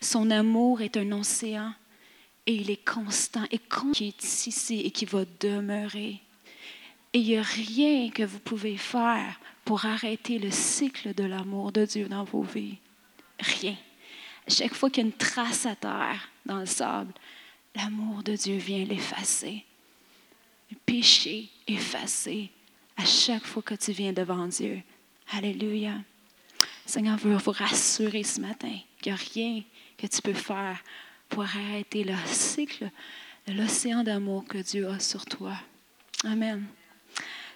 Son amour est un océan et il est constant et qui est ici et qui va demeurer. Et il n'y a rien que vous pouvez faire pour arrêter le cycle de l'amour de Dieu dans vos vies. Rien. Chaque fois qu'il y a une trace à terre dans le sable, l'amour de Dieu vient l'effacer. Le péché effacé à chaque fois que tu viens devant Dieu. Alléluia. Seigneur veut vous rassurer ce matin qu'il n'y a rien que tu peux faire pour arrêter le cycle de l'océan d'amour que Dieu a sur toi. Amen.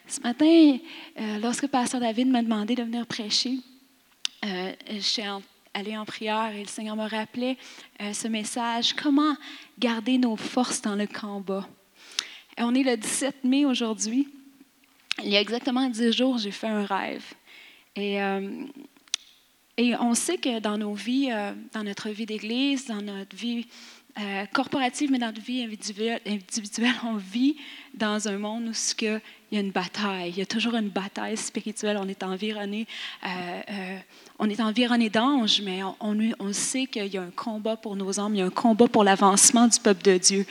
Ce matin, euh, lorsque Pasteur David m'a demandé de venir prêcher, euh, je suis allée en prière et le Seigneur me rappelait euh, ce message, comment garder nos forces dans le combat. on est le 17 mai aujourd'hui. Il y a exactement dix jours, j'ai fait un rêve. Et et on sait que dans nos vies, euh, dans notre vie d'église, dans notre vie euh, corporative, mais dans notre vie individuelle, individuelle, on vit dans un monde où il y a une bataille. Il y a toujours une bataille spirituelle. On est environné, euh, on est environné d'anges, mais on, on, sait qu'il y a un combat pour nos âmes, il y a un combat pour l'avancement du peuple de Dieu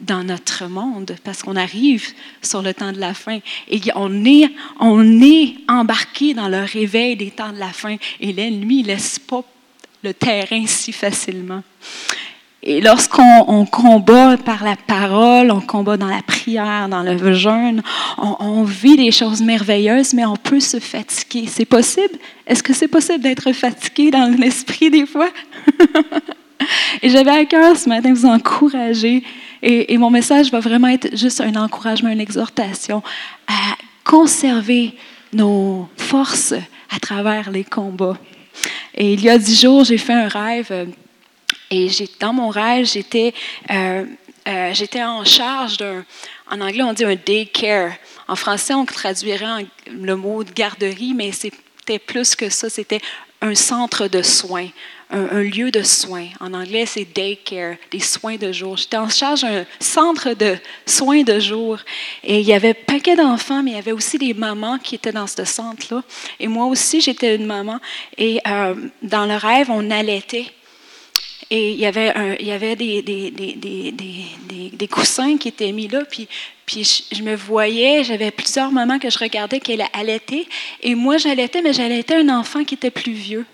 dans notre monde, parce qu'on arrive sur le temps de la fin. Et on est, on est embarqué dans le réveil des temps de la fin. Et l'ennemi ne laisse pas le terrain si facilement. Et lorsqu'on combat par la parole, on combat dans la prière, dans le jeûne, on, vit des choses merveilleuses, mais on peut se fatiguer. C'est possible? Est-ce que c'est possible d'être fatigué dans l'esprit des fois? et j'avais à cœur ce matin de vous encourager. Et, mon message va vraiment être juste un encouragement, une exhortation à conserver nos forces à travers les combats. Et il y a dix jours, j'ai fait un rêve euh, et dans mon rêve, j'étais, euh, euh, j'étais en charge d'un, en anglais on dit un daycare. En français, on traduirait le mot de garderie, mais c'était plus que ça, c'était un centre de soins, un, lieu de soins. En anglais, c'est daycare, des soins de jour. J'étais en charge d'un centre de soins de jour. Et il y avait un paquet d'enfants, mais il y avait aussi des mamans qui étaient dans ce centre-là. Et moi aussi, j'étais une maman. Et euh, dans le rêve, on allaitait. Et il y avait, des, coussins qui étaient mis là, puis, puis je, me voyais, j'avais plusieurs moments que je regardais qu'elle allaitait, et moi j'allaitais, mais j'allaitais un enfant qui était plus vieux.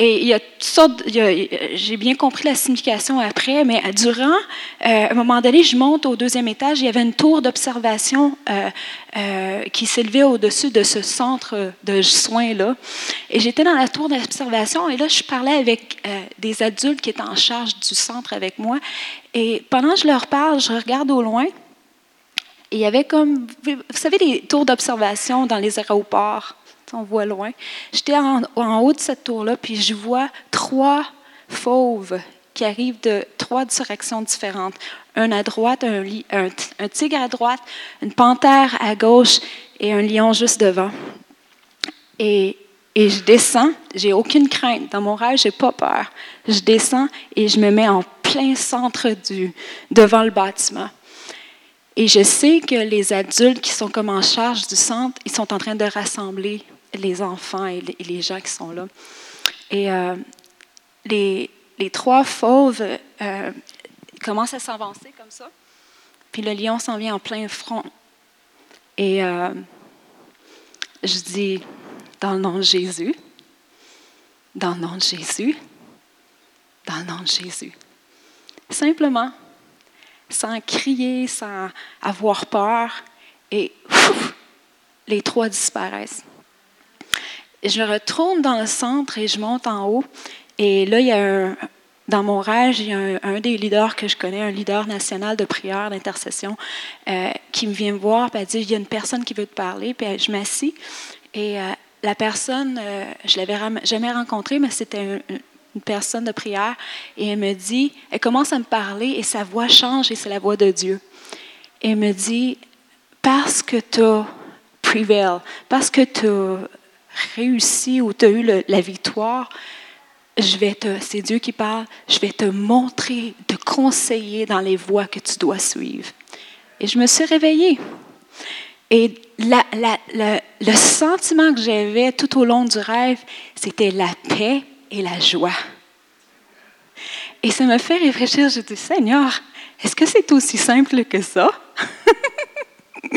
Et il y a toutes sortes, j'ai bien compris la signification après, mais durant, euh, à un moment donné, je monte au deuxième étage, il y avait une tour d'observation euh, euh, qui s'élevait au-dessus de ce centre de soins-là. Et j'étais dans la tour d'observation et là, je parlais avec des adultes qui étaient en charge du centre avec moi. Et pendant que je leur parle, je regarde au loin. Et il y avait comme, vous savez, des tours d'observation dans les aéroports? On voit loin. J'étais en, haut de cette tour-là, puis je vois trois fauves qui arrivent de trois directions différentes. Un à droite, un, tigre à droite, une panthère à gauche et un lion juste devant. Et, et je descends, j'ai aucune crainte. Dans mon rêve, j'ai pas peur. Je descends et je me mets en plein centre du, devant le bâtiment. Et je sais que les adultes qui sont comme en charge du centre, ils sont en train de rassembler les enfants et les, gens qui sont là. Et euh, les, trois fauves euh, commencent à s'avancer comme ça. Puis le lion s'en vient en plein front. Et euh, je dis, dans le nom de Jésus, dans le nom de Jésus, dans le nom de Jésus. Simplement, sans crier, sans avoir peur, et les trois disparaissent je retourne dans le centre et je monte en haut. Et là, il y a dans mon rêve, il y a un, des leaders que je connais, un leader national de prière, d'intercession, euh, qui me vient me voir et dit, il y a une personne qui veut te parler. Puis je m'assis et euh, la personne, euh, je l'avais jamais rencontrée, mais c'était une, personne de prière. Et elle me dit, elle commence à me parler et sa voix change et c'est la voix de Dieu. Et elle me dit, parce que tu prevail, parce que tu réussi ou tu as eu la victoire, je vais te, c'est Dieu qui parle, je vais te montrer, te conseiller dans les voies que tu dois suivre. Et je me suis réveillée. Et le sentiment que j'avais tout au long du rêve, c'était la paix et la joie. Et ça me fait réfléchir. Je dis, Seigneur, est-ce que c'est aussi simple que ça?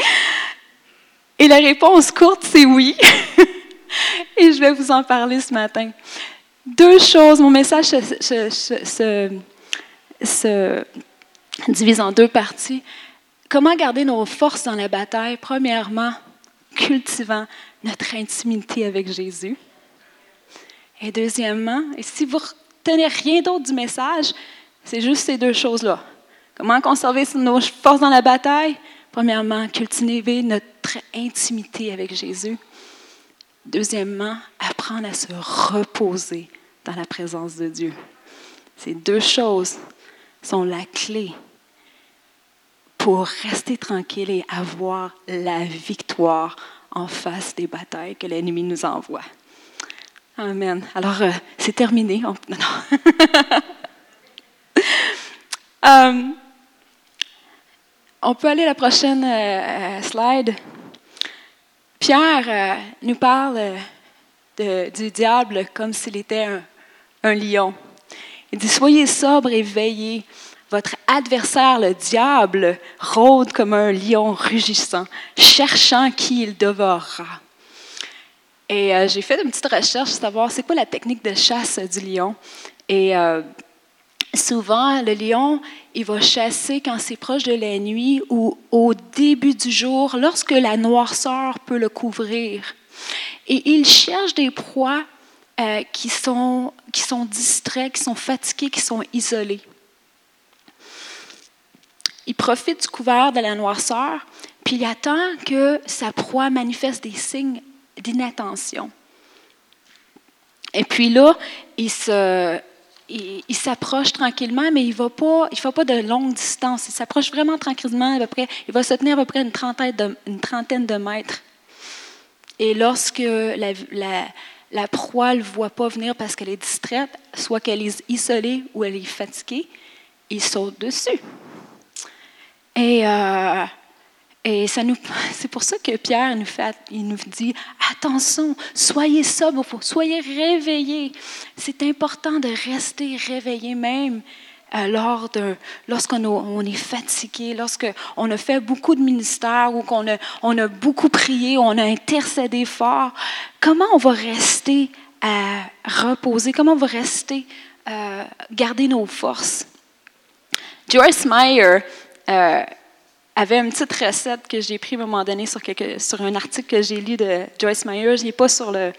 Et la réponse courte, c'est oui. Et je vais vous en parler ce matin. Deux choses. Mon message se, se divise en deux parties. Comment garder nos forces dans la bataille? Premièrement, cultivant notre intimité avec Jésus. Et deuxièmement, et si vous retenez rien d'autre du message, c'est juste ces deux choses-là. Comment conserver nos forces dans la bataille? Premièrement, cultiver notre intimité avec Jésus. Deuxièmement, apprendre à se reposer dans la présence de Dieu. Ces deux choses sont la clé pour rester tranquille et avoir la victoire en face des batailles que l'ennemi nous envoie. Amen. Alors, euh, c'est terminé. On... Euh, on peut aller à la prochaine euh, slide. Pierre nous parle du diable comme s'il était un, lion. Il dit, soyez sobre et veillez. Votre adversaire, le diable, rôde comme un lion rugissant, cherchant qui il dévorera. Et euh, j'ai fait une petite recherche pour savoir c'est quoi la technique de chasse du lion. Et euh, souvent, le lion, il va chasser quand c'est proche de la nuit ou au début du jour, lorsque la noirceur peut le couvrir. Et il cherche des proies euh, qui, sont, qui sont distraits, qui sont fatigués, qui sont isolés. Il profite du couvert de la noirceur, puis il attend que sa proie manifeste des signes d'inattention. Et puis là, il se, il, s'approche tranquillement, mais il ne pas, fait pas de longue distance. Il s'approche vraiment tranquillement, à peu près, il va se tenir à peu près une trentaine de, mètres. Et lorsque la proie ne le voit pas venir parce qu'elle est distraite, soit qu'elle est isolée ou elle est fatiguée, il saute dessus. Et, euh, et ça nous, c'est pour ça que Pierre nous, fait, il nous dit attention, soyez sobre, soyez réveillés. C'est important de rester réveillé même euh, lors lorsqu'on on est fatigué, lorsqu'on a fait beaucoup de ministères ou qu'on a, on a beaucoup prié, on a intercédé fort. Comment on va rester à reposer? Comment on va rester, euh, garder nos forces? Joyce Meyer, euh, avait une petite recette que j'ai pris à un moment donné sur, sur un article que j'ai lu de Joyce Meyer. Il n'est pas sur le.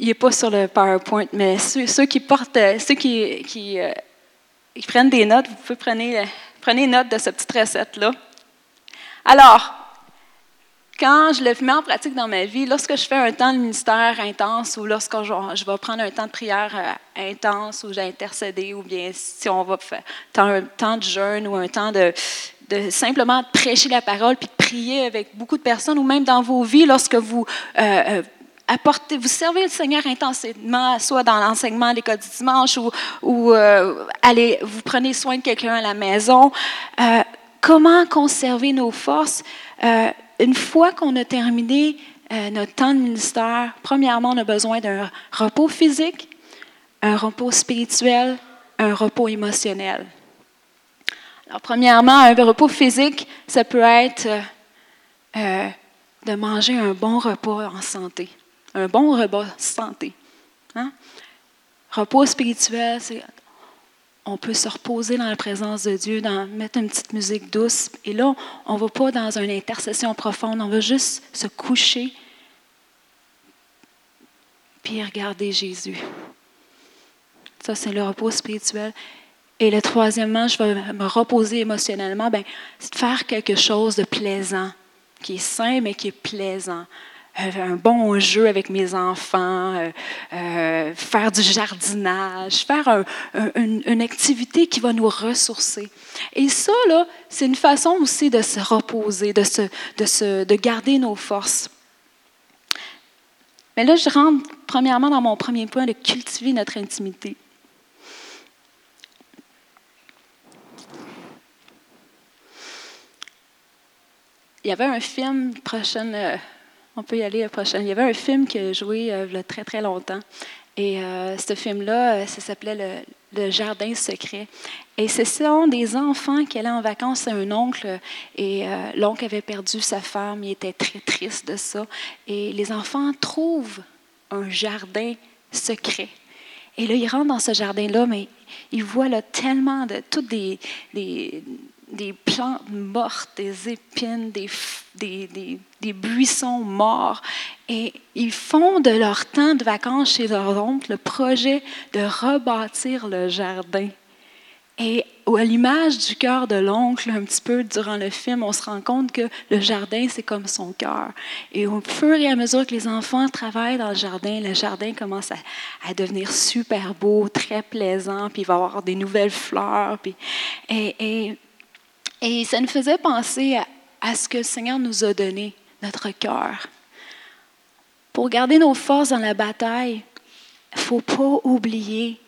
Il pas sur le PowerPoint, mais ceux, qui portent, ceux qui, qui, euh, prennent des notes, vous pouvez prendre, prenez note de cette petite recette-là. Alors, quand je le mets en pratique dans ma vie, lorsque je fais un temps de ministère intense ou lorsque je, vais prendre un temps de prière euh, intense ou j'ai intercédé ou bien si on va faire un temps de jeûne ou un temps de, simplement prêcher la parole puis de prier avec beaucoup de personnes ou même dans vos vies lorsque vous euh, euh, apportez, vous servez le Seigneur intensément, soit dans l'enseignement à l'école du dimanche ou, ou allez, vous prenez soin de quelqu'un à la maison. comment conserver nos forces? Une fois qu'on a terminé euh, notre temps de ministère, premièrement, on a besoin d'un repos physique, un repos spirituel, un repos émotionnel. Alors, premièrement, un repos physique, ça peut être euh, euh, de manger un bon repas en santé, un bon repas santé. Hein? Repos spirituel, c'est on peut se reposer dans la présence de Dieu, dans, mettre une petite musique douce. Et là, on ne va pas dans une intercession profonde, on va juste se coucher puis regarder Jésus. Ça, c'est le repos spirituel. Et le troisièmement, je vais me reposer émotionnellement, ben, c'est de faire quelque chose de plaisant, qui est sain, mais qui est plaisant. Euh, un bon jeu avec mes enfants, euh, euh, faire du jardinage, faire une, activité qui va nous ressourcer. Et ça, là, c'est une façon aussi de se reposer, de, se, de, se, de garder nos forces. Mais là, je rentre premièrement dans mon premier point de cultiver notre intimité. Il y avait un film, prochaine on peut y aller la prochaine. Il y avait un film qui a joué euh, il y a très, très longtemps. Et euh, ce film-là, euh, ça s'appelait le jardin secret. Et ce sont des enfants qui allaient en vacances à un oncle et l'oncle avait perdu sa femme, il était très triste de ça. Et les enfants trouvent un jardin secret. Et là, ils rentrent dans ce jardin-là, mais ils voient là, tellement de toutes des, des, des plantes mortes, des épines, des, des, des, buissons morts. Et ils font de leur temps de vacances chez leur oncle le projet de rebâtir le jardin. Et à l'image du cœur de l'oncle, un petit peu durant le film, on se rend compte que le jardin, c'est comme son cœur. Et au fur et à mesure que les enfants travaillent dans le jardin, le jardin commence à, devenir super beau, très plaisant, puis il va y avoir des nouvelles fleurs. Puis, et, et, ça nous faisait penser à, ce que le Seigneur nous a donné, notre cœur. Pour garder nos forces dans la bataille, il ne faut pas oublier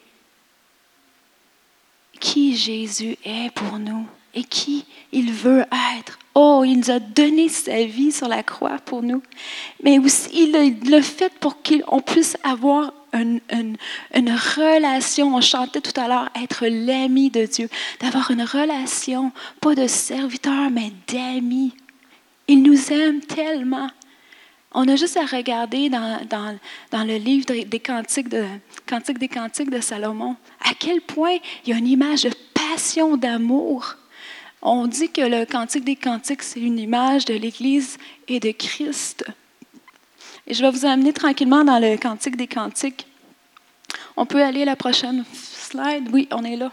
qui Jésus est pour nous et qui il veut être. Oh, il nous a donné sa vie sur la croix pour nous, mais aussi il l'a fait pour qu'on puisse avoir une, relation. On chantait tout à l'heure être l'ami de Dieu, d'avoir une relation, pas de serviteur, mais d'ami. Il nous aime tellement. On a juste à regarder dans, dans, dans le livre des cantiques, de, Cantiques des Cantiques de Salomon, à quel point il y a une image de passion, d'amour. On dit que le Cantique des Cantiques, c'est une image de l'Église et de Christ. Et je vais vous amener tranquillement dans le Cantique des Cantiques. On peut aller à la prochaine slide. Oui, on est là.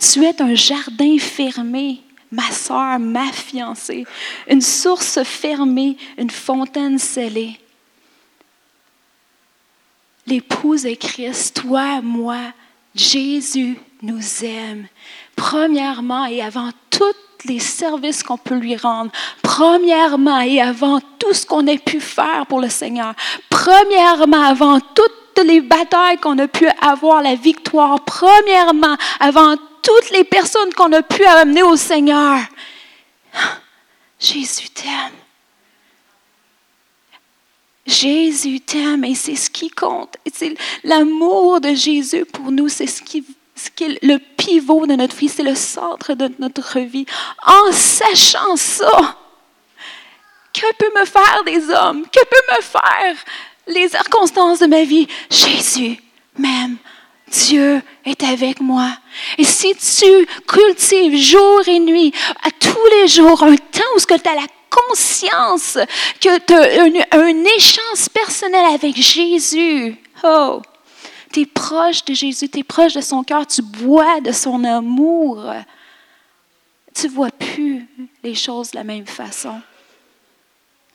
Tu es un jardin fermé ma sœur, ma fiancée, une source fermée, une fontaine scellée. L'épouse est Christ, toi, moi, Jésus nous aime. Premièrement et avant tous les services qu'on peut lui rendre, premièrement et avant tout ce qu'on a pu faire pour le Seigneur, premièrement avant toutes les batailles qu'on a pu avoir, la victoire, premièrement avant toutes les personnes qu'on a pu amener au Seigneur. Jésus t'aime. Jésus t'aime et c'est ce qui compte. L'amour de Jésus pour nous, c'est ce qui, ce qui est le pivot de notre vie, c'est le centre de notre vie. En sachant ça, que peut me faire des hommes? Que peut me faire les circonstances de ma vie? Jésus m'aime Dieu est avec moi. Et si tu cultives jour et nuit, à tous les jours, un temps où tu as la conscience que tu as un, échange personnel avec Jésus, oh, tu es proche de Jésus, tu es proche de son cœur, tu bois de son amour, tu ne vois plus les choses de la même façon.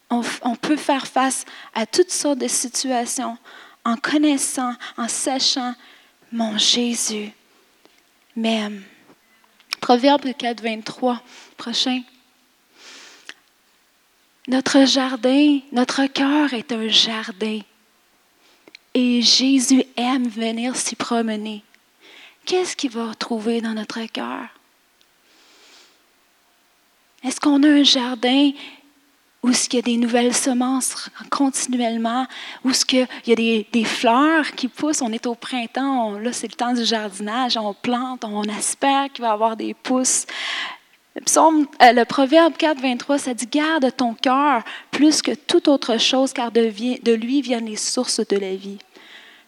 On, peut faire face à toutes sortes de situations en connaissant, en sachant mon Jésus m'aime. Proverbe 4, 23, prochain. Notre jardin, notre cœur est un jardin. Et Jésus aime venir s'y promener. Qu'est-ce qu'il va trouver dans notre cœur? Est-ce qu'on a un jardin où il y a des nouvelles semences continuellement, où il y a des, fleurs qui poussent? On est au printemps, là c'est le temps du jardinage, on plante, on espère qu'il va y avoir des pousses. Euh, le proverbe 4, 23, ça dit Garde ton cœur plus que toute autre chose, car de lui viennent les sources de la vie.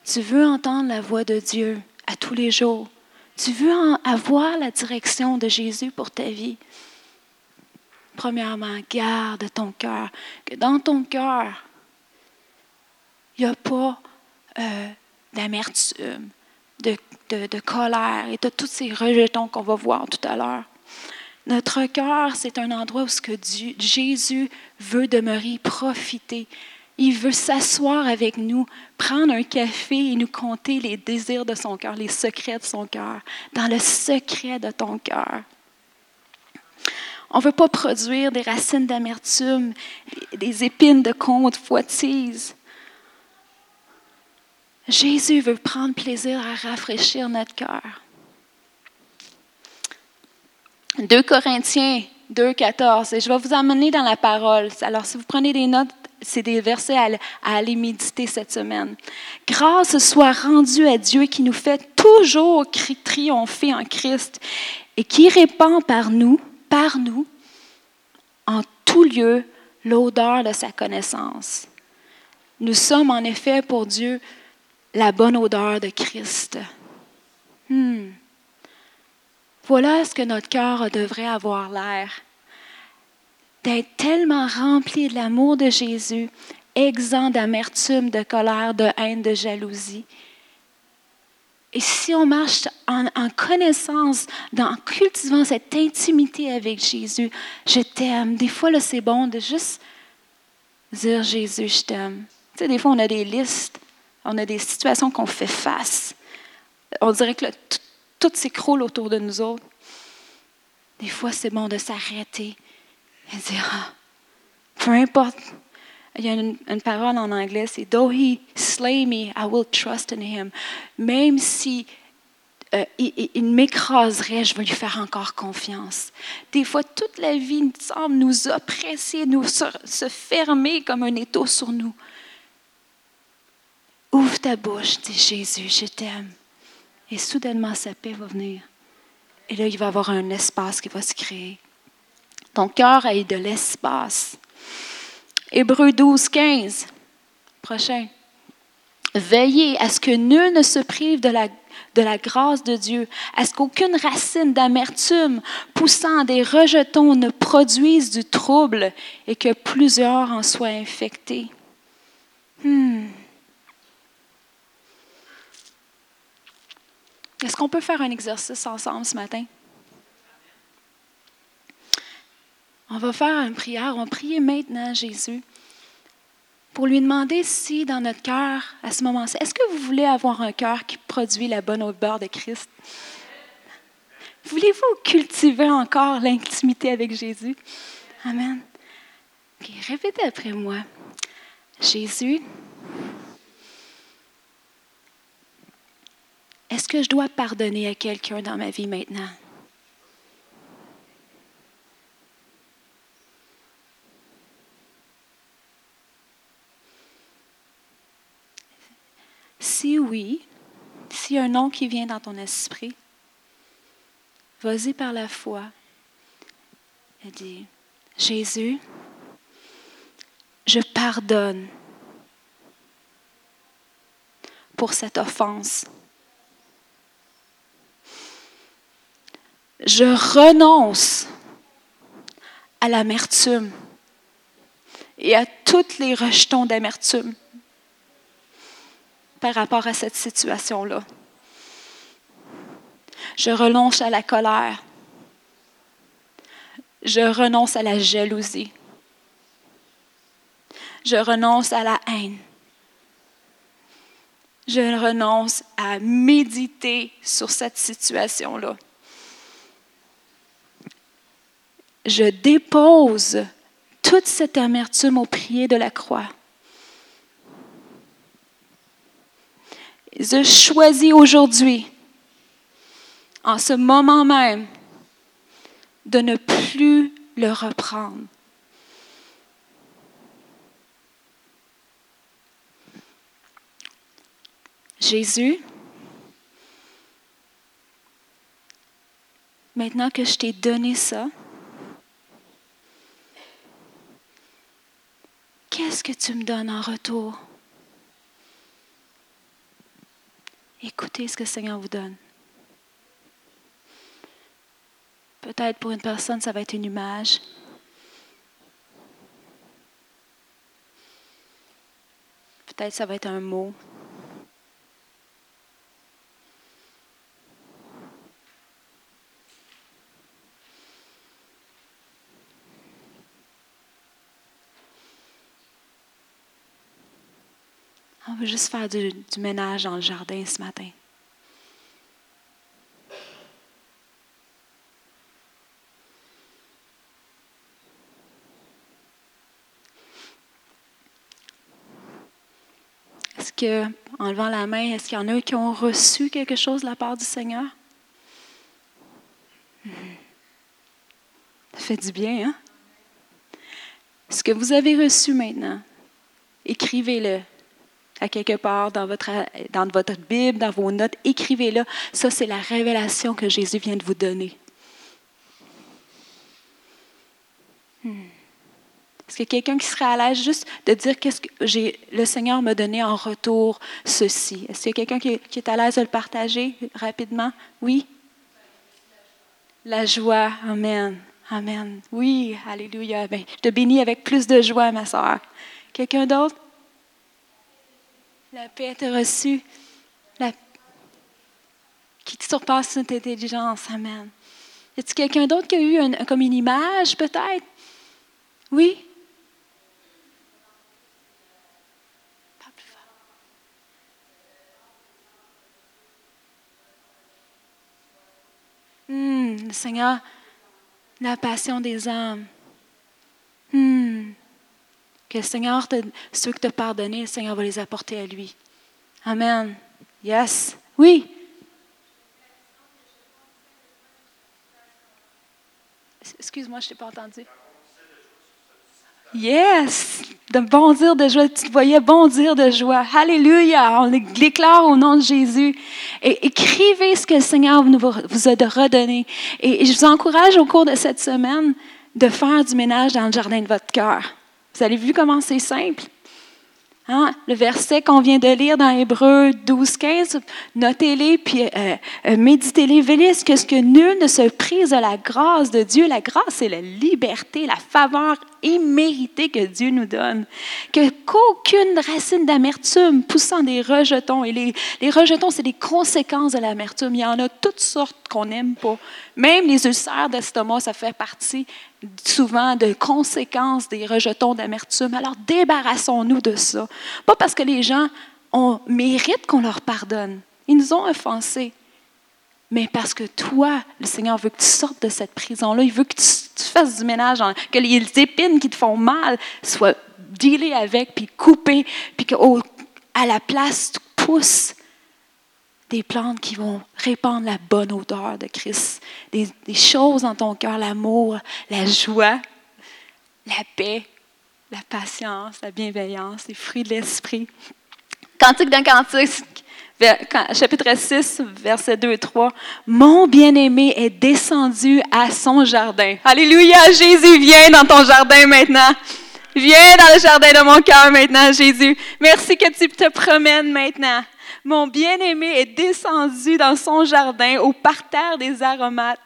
Tu veux entendre la voix de Dieu à tous les jours. Tu veux avoir la direction de Jésus pour ta vie premièrement, garde ton cœur. Que dans ton cœur, il n'y a pas euh, d'amertume, de, de, colère et de tous ces rejetons qu'on va voir tout à l'heure. Notre cœur, c'est un endroit où ce que Dieu, Jésus veut demeurer, profiter. Il veut s'asseoir avec nous, prendre un café et nous conter les désirs de son cœur, les secrets de son cœur, dans le secret de ton cœur. On ne veut pas produire des racines d'amertume, des épines de compte foitise. Jésus veut prendre plaisir à rafraîchir notre cœur. 2 Corinthiens 2, 14. Et je vais vous emmener dans la parole. Alors, si vous prenez des notes, c'est des versets à, aller méditer cette semaine. Grâce soit rendue à Dieu qui nous fait toujours triompher en Christ et qui répand par nous, par nous, en tout lieu, l'odeur de sa connaissance. Nous sommes en effet pour Dieu la bonne odeur de Christ. Hmm. Voilà ce que notre cœur devrait avoir l'air. D'être tellement rempli de l'amour de Jésus, exempt d'amertume, de colère, de haine, de jalousie. Et si on marche en, connaissance, en cultivant cette intimité avec Jésus, je t'aime. Des fois, c'est bon de juste dire Jésus, je t'aime. Tu sais, des fois, on a des listes, on a des situations qu'on fait face. On dirait que tout s'écroule autour de nous autres. Des fois, c'est bon de s'arrêter et dire, ah, peu importe. Il y a une, parole en anglais, c'est Though he slay me, I will trust in him. Même si euh, il, m'écraserait, je vais lui faire encore confiance. Des fois, toute la vie semble nous oppresser, nous se, fermer comme un étau sur nous. Ouvre ta bouche, dis Jésus, je t'aime. Et soudainement, sa paix va venir. Et là, il va y avoir un espace qui va se créer. Ton cœur a eu de l'espace. Hébreu 12, 15. Prochain. Veillez à ce que nul ne se prive de la, de la grâce de Dieu, à ce qu'aucune racine d'amertume poussant des rejetons ne produise du trouble et que plusieurs en soient infectés. Hmm. Est-ce qu'on peut faire un exercice ensemble ce matin? On va faire une prière, on va prier maintenant Jésus pour lui demander si dans notre cœur, à ce moment-ci, est-ce que vous voulez avoir un cœur qui produit la bonne odeur de Christ? Voulez-vous cultiver encore l'intimité avec Jésus? Amen. répétez après moi. Jésus, est-ce que je dois pardonner à quelqu'un dans ma vie maintenant? Si oui, s'il y a un nom qui vient dans ton esprit, vas-y par la foi et dis, Jésus, je pardonne pour cette offense. Je renonce à l'amertume et à toutes les rejetons d'amertume par rapport à cette situation-là. Je renonce à la colère. Je renonce à la jalousie. Je renonce à la haine. Je renonce à méditer sur cette situation-là. Je dépose toute cette amertume au pied de la croix. Je choisis aujourd'hui, en ce moment même, de ne plus le reprendre. Jésus, maintenant que je t'ai donné ça, qu'est-ce que tu me donnes en retour? Écoutez ce que le Seigneur vous donne. Peut-être pour une personne, ça va être une image. Peut-être ça va être un mot. On veut juste faire du, ménage dans le jardin ce matin. Est-ce que, en levant la main, est-ce qu'il y en a qui ont reçu quelque chose de la part du Seigneur? Ça fait du bien, hein? Ce que vous avez reçu maintenant, écrivez-le à quelque part dans votre, dans votre Bible, dans vos notes, écrivez-le. Ça, c'est la révélation que Jésus vient de vous donner. Est-ce a quelqu'un qui serait à l'aise juste de dire qu'est-ce que j'ai, le Seigneur m'a donné en retour ceci? Est-ce qu'il y a quelqu'un qui, est à l'aise de le partager rapidement? Oui? La joie. Amen. Amen. Oui, Alléluia. Ben, je te bénis avec plus de joie, ma soeur. Quelqu'un d'autre? La paix est reçue. La... Qui surpasse toute intelligence. Amen. Y a-t-il quelqu'un d'autre qui a eu comme une image, peut-être? Oui? Pas plus fort. Hmm, le Seigneur, la passion des âmes. Hmm. Que le Seigneur, te, ceux que tu as pardonnés, le Seigneur va les apporter à lui. Amen. Yes. Oui. Excuse-moi, je ne t'ai pas entendu. Yes! De bondir de joie. Tu te voyais bondir de joie. Alléluia! On l'éclaire au nom de Jésus. Et écrivez ce que le Seigneur vous a redonné. Et je vous encourage au cours de cette semaine de faire du ménage dans le jardin de votre cœur. Vous avez vu comment c'est simple? Hein? Le verset qu'on vient de lire dans Hébreu 12, 15, notez-les, puis euh, euh, méditez-les, veillez ce que, ce que nul ne se prise de la grâce de Dieu. La grâce, c'est la liberté, la faveur imméritée que Dieu nous donne. Que qu'aucune racine d'amertume poussant des rejetons, et les, les rejetons, c'est des conséquences de l'amertume. Il y en a toutes sortes qu'on n'aime pas. Même les ulcères d'estomac, ça fait partie souvent de conséquences des rejetons d'amertume. Alors débarrassons-nous de ça. Pas parce que les gens ont, méritent qu'on leur pardonne. Ils nous ont offensés. Mais parce que toi, le Seigneur veut que tu sortes de cette prison-là. Il veut que tu, fasses du ménage, que les épines qui te font mal soient dealées avec, puis coupées, puis qu'à la place, tu pousses des plantes qui vont répandre la bonne odeur de Christ, des, choses dans ton cœur, l'amour, la joie, la paix, la patience, la bienveillance, les fruits de l'esprit. Cantique d'un cantique, chapitre 6, versets 2 et 3. Mon bien-aimé est descendu à son jardin. Alléluia, Jésus, viens dans ton jardin maintenant. Viens dans le jardin de mon cœur maintenant, Jésus. Merci que tu te promènes maintenant. Mon bien-aimé est descendu dans son jardin au parterre des aromates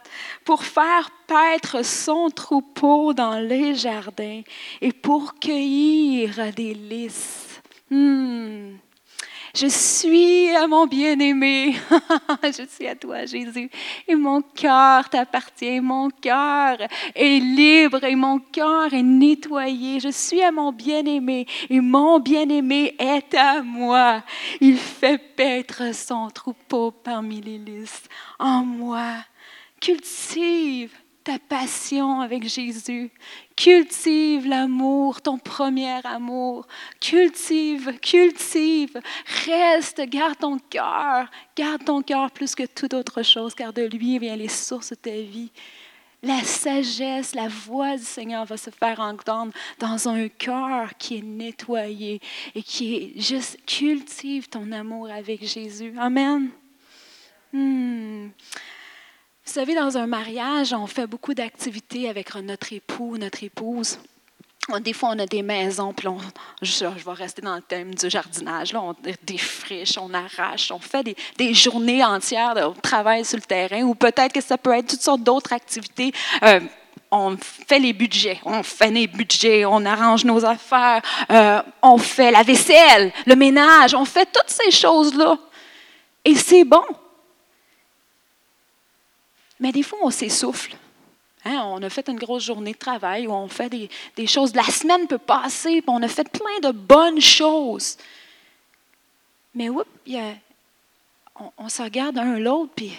pour faire paître son troupeau dans les jardins et pour cueillir des lys. Hmm. Je suis à mon bien-aimé. je suis à toi, Jésus. Et mon cœur t'appartient. Mon cœur est libre et mon cœur est nettoyé. Je suis à mon bien-aimé et mon bien-aimé est à moi. Il fait paître son troupeau parmi les lys. En moi, cultive ta passion avec Jésus. Cultive l'amour, ton premier amour. Cultive, cultive. Reste, garde ton cœur. Garde ton cœur plus que toute autre chose, car de lui viennent les sources de ta vie. La sagesse, la voix du Seigneur va se faire entendre dans un cœur qui est nettoyé et qui est juste cultive ton amour avec Jésus. Amen. Hmm. Vous savez, dans un mariage, on fait beaucoup d'activités avec notre époux, notre épouse. Des fois, on a des maisons, puis on, je, vais rester dans le thème du jardinage. Là, on défriche, on arrache, on fait des, journées entières de travail sur le terrain, ou peut-être que ça peut être toutes sortes d'autres activités. Euh, on fait les budgets, on fait les budgets, on arrange nos affaires, euh, on fait la vaisselle, le ménage, on fait toutes ces choses-là. Et c'est bon. Mais des fois, on s'essouffle. Hein, on a fait une grosse journée de travail où on fait des, choses. La semaine peut passer, puis on a fait plein de bonnes choses. Mais oups, on, se regarde un l'autre, puis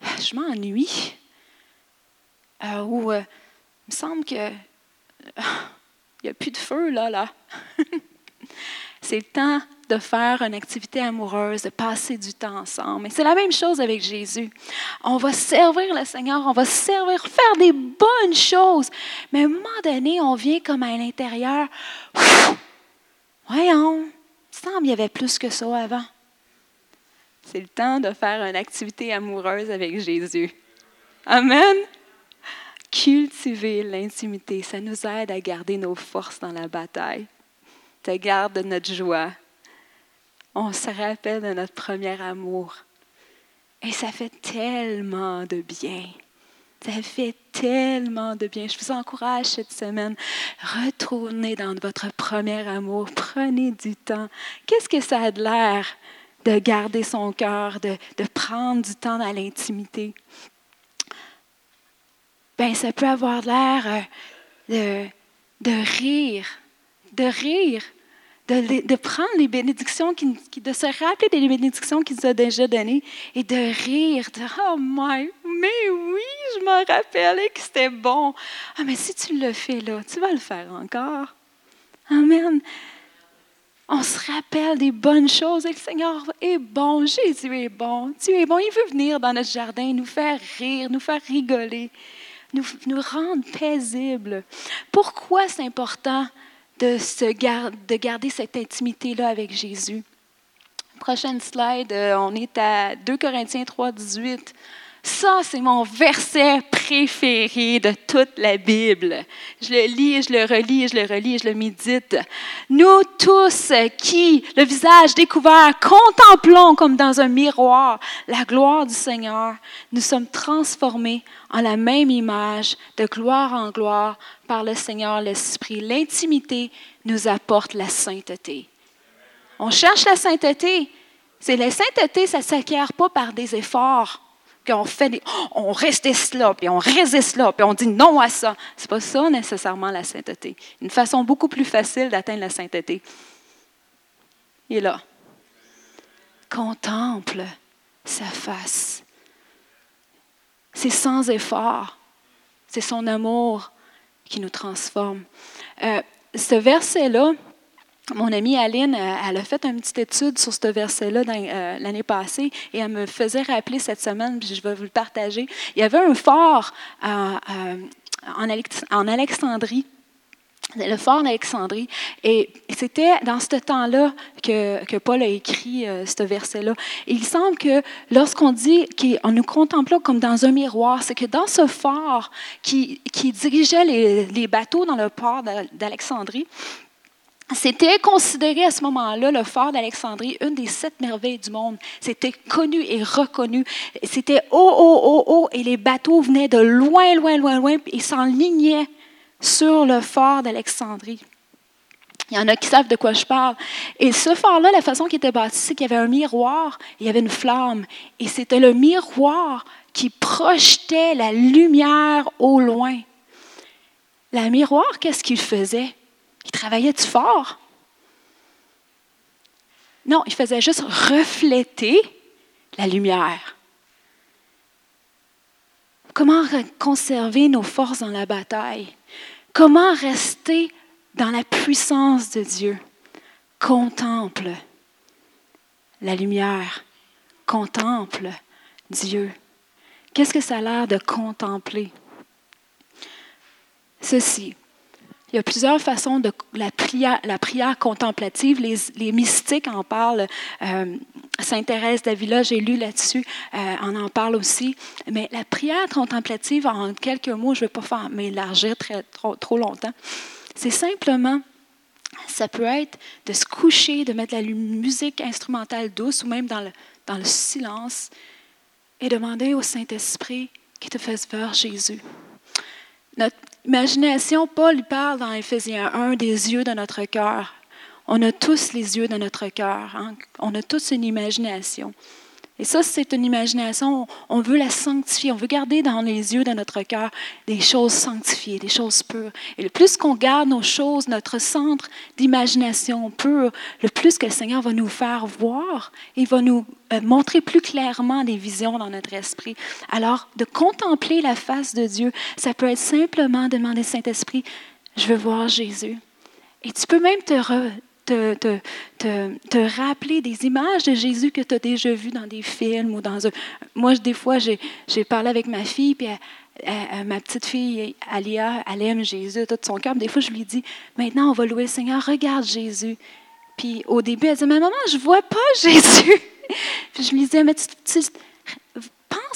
je m'ennuie. Euh, ou euh, il me semble que il n'y a plus de feu là, là. C'est le temps de faire une activité amoureuse, de passer du temps ensemble. Et c'est la même chose avec Jésus. On va servir le Seigneur, on va servir, faire des bonnes choses. Mais à un moment donné, on vient comme à l'intérieur. Voyons, Il semble y avait plus que ça avant. C'est le temps de faire une activité amoureuse avec Jésus. Amen. Cultiver l'intimité, ça nous aide à garder nos forces dans la bataille. Ça garde notre joie. On se rappelle de notre premier amour. Et ça fait tellement de bien. Ça fait tellement de bien. Je vous encourage cette semaine, retournez dans votre premier amour, prenez du temps. Qu'est-ce que ça a de l'air de garder son cœur, de, prendre du temps dans l'intimité? Ben, ça peut avoir l'air euh, de, de rire, de rire de, prendre les bénédictions, de se rappeler des bénédictions qu'il nous a déjà données et de rire, de Oh my, mais oui, je me rappelais que c'était bon. Ah, mais si tu le fais là, tu vas le faire encore. Amen. On se rappelle des bonnes choses et le Seigneur est bon, Jésus est bon, Dieu est bon. Il veut venir dans notre jardin, nous faire rire, nous faire rigoler, nous, nous rendre paisibles. Pourquoi c'est important de, garder cette intimité-là avec Jésus. Prochaine slide, euh, on est à 2 Corinthiens 3, 18. Ça, c'est mon verset préféré de toute la Bible. Je le lis, je le relis, je le relis, je le médite. Nous tous qui, le visage découvert, contemplons comme dans un miroir la gloire du Seigneur, nous sommes transformés en la même image, de gloire en gloire, par le Seigneur l'Esprit. L'intimité nous apporte la sainteté. On cherche la sainteté. C'est la sainteté, ça ne s'acquiert pas par des efforts qu'on fait, on résiste là, puis on résiste là, puis on dit non à ça. C'est pas ça nécessairement la sainteté. Une façon beaucoup plus facile d'atteindre la sainteté. Il est là. Contemple sa face. C'est sans effort. C'est son amour qui nous transforme. Euh, ce verset-là, mon amie Aline, euh, elle a fait une petite étude sur ce verset-là euh, l'année passée et elle me faisait rappeler cette semaine, puis je vais vous le partager. Il y avait un fort en, Alexandrie le fort d'Alexandrie. Et c'était dans ce temps-là que, Paul a écrit ce verset-là. il semble que lorsqu'on dit qu'on nous contemplait comme dans un miroir, c'est que dans ce fort qui, dirigeait les, bateaux dans le port d'Alexandrie, c'était considéré à ce moment-là, le fort d'Alexandrie, une des sept merveilles du monde. C'était connu et reconnu. C'était haut, haut, haut, haut, et les bateaux venaient de loin, loin, loin, loin, et s'enlignaient sur le fort d'Alexandrie. Il y en a qui savent de quoi je parle. Et ce fort-là, la façon qu'il était bâti, c'est qu'il y avait un miroir, il y avait une flamme. Et c'était le miroir qui projetait la lumière au loin. Le miroir, qu'est-ce qu'il faisait? Il travaillait du fort? Non, il faisait juste refléter la lumière. Comment conserver nos forces dans la bataille? Comment rester dans la puissance de Dieu? Contemple la lumière. Contemple Dieu. Qu'est-ce que ça a l'air de contempler? Ceci. Il y a plusieurs façons de la prière, la prière contemplative. Les, mystiques en parlent. Euh, Sainte Thérèse d'Avila, j'ai lu là-dessus, euh, on en parle aussi. Mais la prière contemplative, en quelques mots, je ne vais pas m'élargir trop, trop longtemps. C'est simplement ça peut être de se coucher, de mettre la musique instrumentale douce ou même dans le, dans le silence et demander au Saint-Esprit qu'il te fasse voir Jésus. Notre imagination, Paul parle dans Éphésiens 1 des yeux de notre cœur. On a tous les yeux de notre cœur. Hein. On a tous une imagination. Et ça, c'est une imagination, on veut la sanctifier, on veut garder dans les yeux de notre cœur des choses sanctifiées, des choses pures. Et le plus qu'on garde nos choses, notre centre d'imagination pure, le plus que le Seigneur va nous faire voir, il va nous euh, montrer plus clairement des visions dans notre esprit. Alors, de contempler la face de Dieu, ça peut être simplement demander Saint-Esprit, je veux voir Jésus. Et tu peux même te, te, te, rappeler des images de Jésus que tu as déjà vues dans des films ou dans un... Moi, des fois, j'ai parlé avec ma fille, puis ma petite fille, Alia, elle aime Jésus de tout son cœur. Des fois, je lui dis, maintenant, on va louer le Seigneur, regarde Jésus. Puis au début, elle disait, mais maman, je vois pas Jésus. Puis je lui disais, mais tu,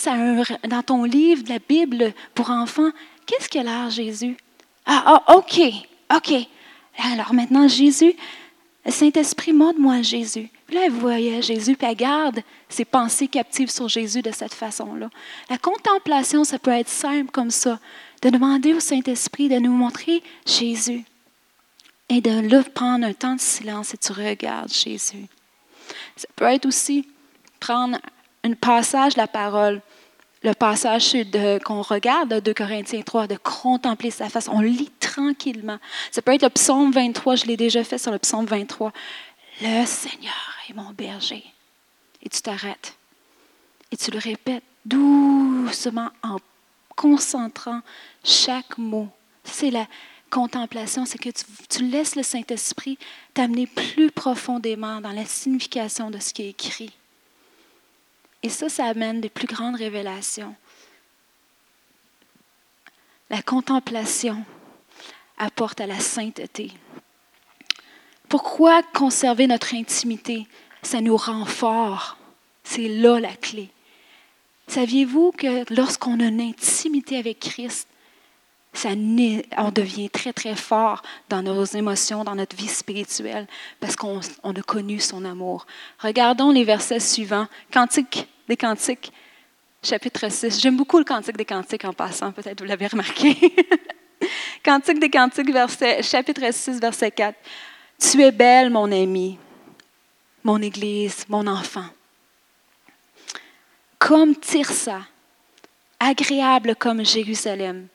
un, dans ton livre de la Bible pour enfants, qu'est-ce qu'il a l'air Jésus? Ah, ah, OK, OK. Alors maintenant, Jésus, Saint-Esprit, montre-moi Jésus. Puis là, elle voyait Jésus, puis elle garde ses pensées captives sur Jésus de cette façon-là. La contemplation, ça peut être simple comme ça, de demander au Saint-Esprit de nous montrer Jésus et de là prendre un temps de silence et tu regardes Jésus. Ça peut être aussi prendre un passage de la parole, le passage qu'on regarde de 2 Corinthiens 3, de contempler sa face. On lit tranquillement. Ça peut être le psaume 23, je l'ai déjà fait sur le psaume 23. Le Seigneur est mon berger. Et tu t'arrêtes. Et tu le répètes doucement en concentrant chaque mot. C'est la contemplation, c'est que tu, tu, laisses le Saint-Esprit t'amener plus profondément dans la signification de ce qui est écrit. Et ça, ça amène des plus grandes révélations. La contemplation apporte à la sainteté. Pourquoi conserver notre intimité? Ça nous rend forts. C'est là la clé. Saviez-vous que lorsqu'on a une intimité avec Christ, ça, on devient très, très fort dans nos émotions, dans notre vie spirituelle, parce qu'on a connu son amour. Regardons les versets suivants. Cantique des Cantiques, chapitre 6. J'aime beaucoup le Cantique des Cantiques en passant, peut-être vous l'avez remarqué. Cantique des Cantiques, chapitre 6, verset 4. Tu es belle, mon ami, mon Église, mon enfant. Comme Tirsa, agréable comme Jérusalem,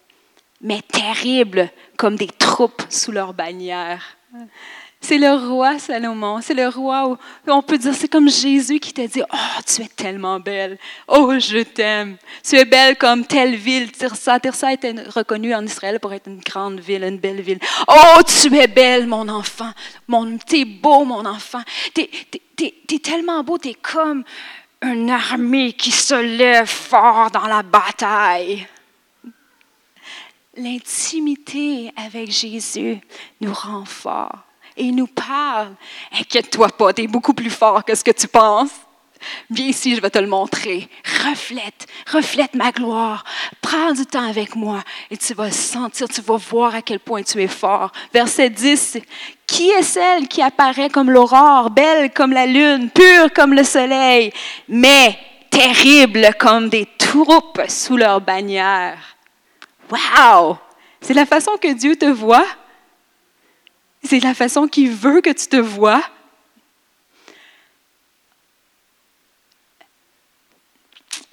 mais terrible comme des troupes sous leur bannière. C'est le roi Salomon, c'est le roi où on peut dire, c'est comme Jésus qui t'a dit, oh, tu es tellement belle, oh, je t'aime, tu es belle comme telle ville, Tirsa. Tirsa était reconnue en Israël pour être une grande ville, une belle ville. Oh, tu es belle, mon enfant, mon, t'es beau, mon enfant, t'es, t'es tellement beau, t'es comme une armée qui se lève fort dans la bataille. L'intimité avec Jésus nous rend forts et il nous parle. Inquiète-toi pas, tu es beaucoup plus fort que ce que tu penses. Viens ici, je vais te le montrer. Reflète, reflète ma gloire. Prends du temps avec moi et tu vas sentir, tu vas voir à quel point tu es fort. Verset 10. Qui est celle qui apparaît comme l'aurore, belle comme la lune, pure comme le soleil, mais terrible comme des troupes sous leur bannière? Wow! C'est la façon que Dieu te voit. C'est la façon qu'il veut que tu te vois.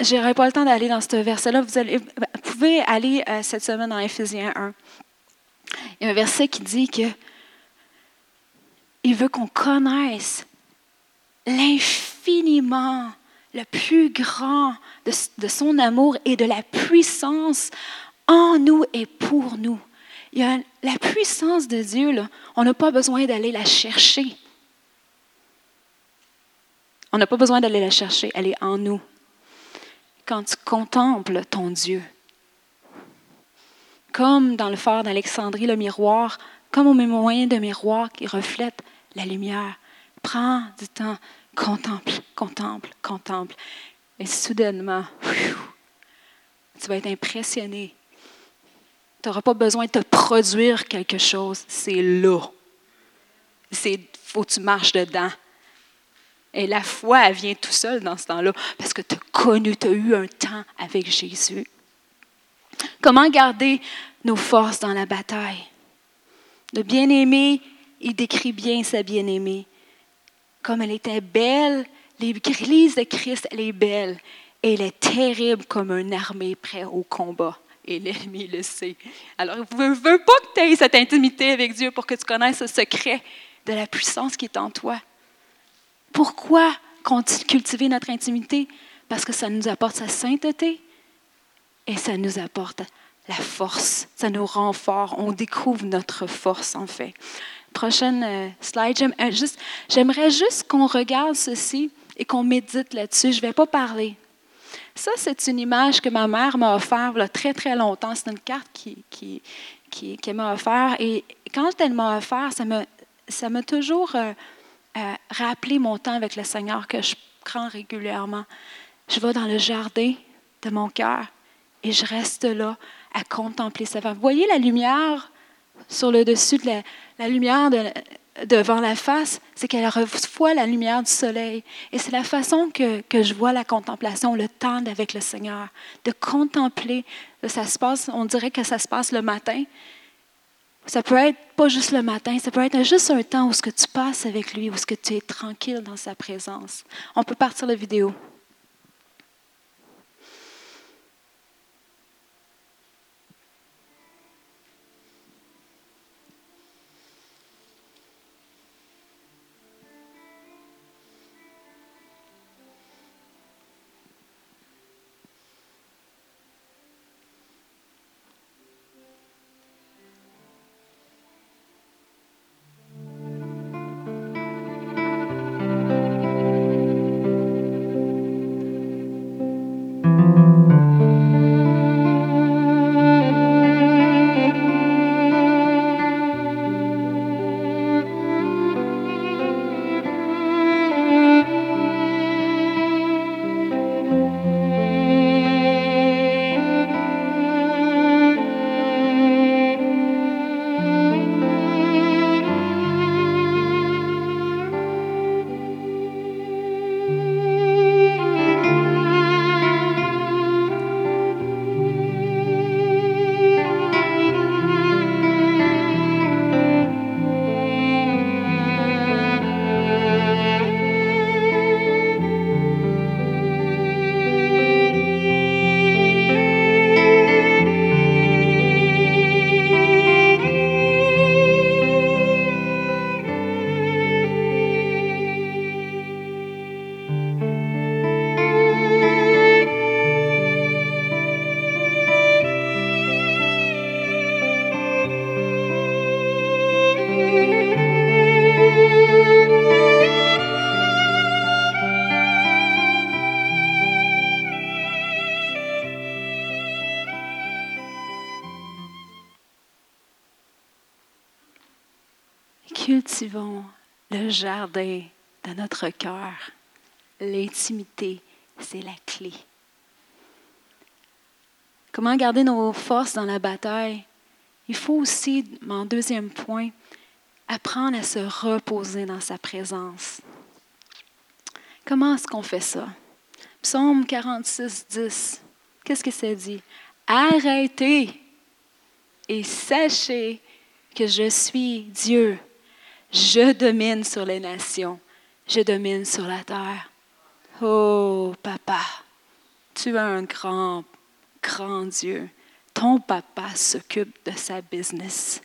Je n'aurai pas le temps d'aller dans ce verset-là. Vous, pouvez aller euh, cette semaine dans Éphésiens 1. Il y a un verset qui dit que il veut qu'on connaisse l'infiniment, le plus grand de, de, son amour et de la puissance en nous et pour nous. Il y a la puissance de Dieu, on n'a pas besoin d'aller la chercher. On n'a pas besoin d'aller la chercher, elle est en nous. Quand tu contemples ton Dieu, comme dans le phare d'Alexandrie, le miroir, comme au moyen de miroir qui reflète la lumière, prends du temps, contemple, contemple, contemple. Et soudainement, tu vas être impressionné tu n'auras pas besoin de te produire quelque chose. C'est là. Il faut que tu marches dedans. Et la foi, elle vient tout seul dans ce temps-là parce que tu as connu, tu as eu un temps avec Jésus. Comment garder nos forces dans la bataille? Le bien-aimé, il décrit bien sa bien-aimée. Comme elle était belle, l'église de Christ, elle est belle. Et elle est terrible comme une armée prête au combat et l'ennemi le sait. Alors, il ne veut pas que tu aies cette intimité avec Dieu pour que tu connaisses ce secret de la puissance qui est en toi. Pourquoi cultiver notre intimité? Parce que ça nous apporte sa sainteté et ça nous apporte la force. Ça nous rend fort. On découvre notre force, en fait. Prochaine euh, slide. J'aimerais juste, juste qu'on regarde ceci et qu'on médite là-dessus. Je ne vais pas parler. Ça, c'est une image que ma mère m'a offerte très, très longtemps. C'est une carte qui, qui, qu'elle m'a offerte. Et quand elle m'a offert, ça m'a, toujours euh, euh, rappeler mon temps avec le Seigneur que je prends régulièrement. Je vais dans le jardin de mon cœur et je reste là à contempler sa femme. Vous voyez la lumière sur le dessus de la, la lumière de, devant la face, c'est qu'elle reçoit la lumière du soleil. Et c'est la façon que, que, je vois la contemplation, le temps avec le Seigneur, de contempler. Ça se passe, on dirait que ça se passe le matin. Ça peut être pas juste le matin, ça peut être juste un temps où ce que tu passes avec lui, où ce que tu es tranquille dans sa présence. On peut partir la vidéo. De notre cœur. L'intimité, c'est la clé. Comment garder nos forces dans la bataille? Il faut aussi, mon deuxième point, apprendre à se reposer dans sa présence. Comment est-ce qu'on fait ça? Psaume 46, 10. Qu'est-ce que ça dit? Arrêtez et sachez que je suis Dieu. Je domine sur les nations. Je domine sur la terre. Oh, papa, tu es un grand, grand Dieu. Ton papa s'occupe de sa business.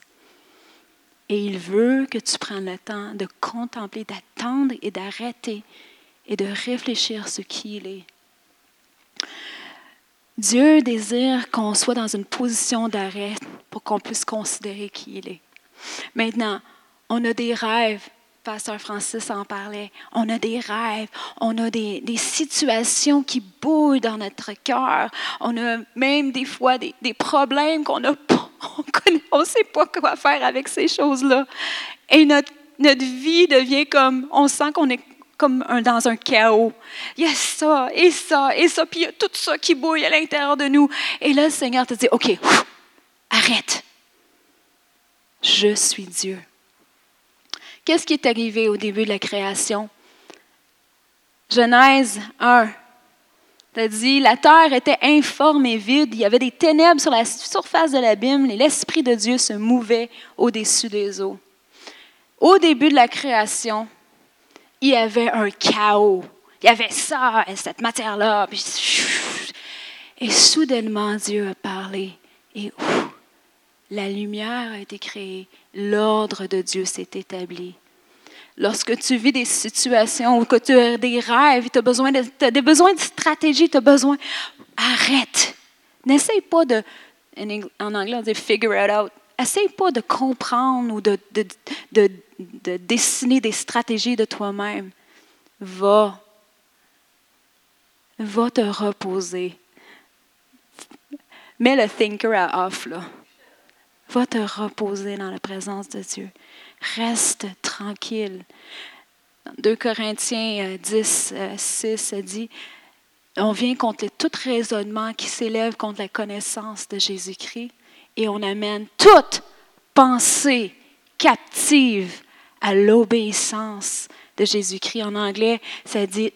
Et il veut que tu prennes le temps de contempler, d'attendre et d'arrêter et de réfléchir ce qu'il est. Dieu désire qu'on soit dans une position d'arrêt pour qu'on puisse considérer qui il est. Maintenant, on a des rêves. Pasteur Francis en parlait. On a des rêves, on a des, des situations qui bouillent dans notre cœur. On a même des fois des, des problèmes qu'on on ne sait pas quoi faire avec ces choses-là. Et notre, notre vie devient comme, on sent qu'on est comme dans un chaos. Il y a ça, et ça, et ça, puis il y a tout ça qui bouille à l'intérieur de nous. Et là, le Seigneur te dit, OK, arrête. Je suis Dieu. Qu'est-ce qui est arrivé au début de la création? Genèse 1. Ça dit, la terre était informe et vide, il y avait des ténèbres sur la surface de l'abîme, et l'Esprit de Dieu se mouvait au-dessus des eaux. Au début de la création, il y avait un chaos. Il y avait ça, cette matière-là. Et soudainement, Dieu a parlé. Et la lumière a été créée, l'ordre de Dieu s'est établi. Lorsque tu vis des situations où que tu as des rêves, tu as de, as des besoins de stratégie, tu as besoin, arrête. N'essaye pas de, en anglais on dit figure it out. Essaye pas de comprendre ou de, de, de, de dessiner des stratégies de toi-même. Va. Va te reposer. Mets le thinker à off, là. Va te reposer dans la présence de Dieu. Reste tranquille. 2 Corinthiens 10, 6, ça dit, on vient contre tout raisonnement qui s'élève contre la connaissance de Jésus-Christ et on amène toute pensée captive à l'obéissance de Jésus-Christ. En anglais, ça dit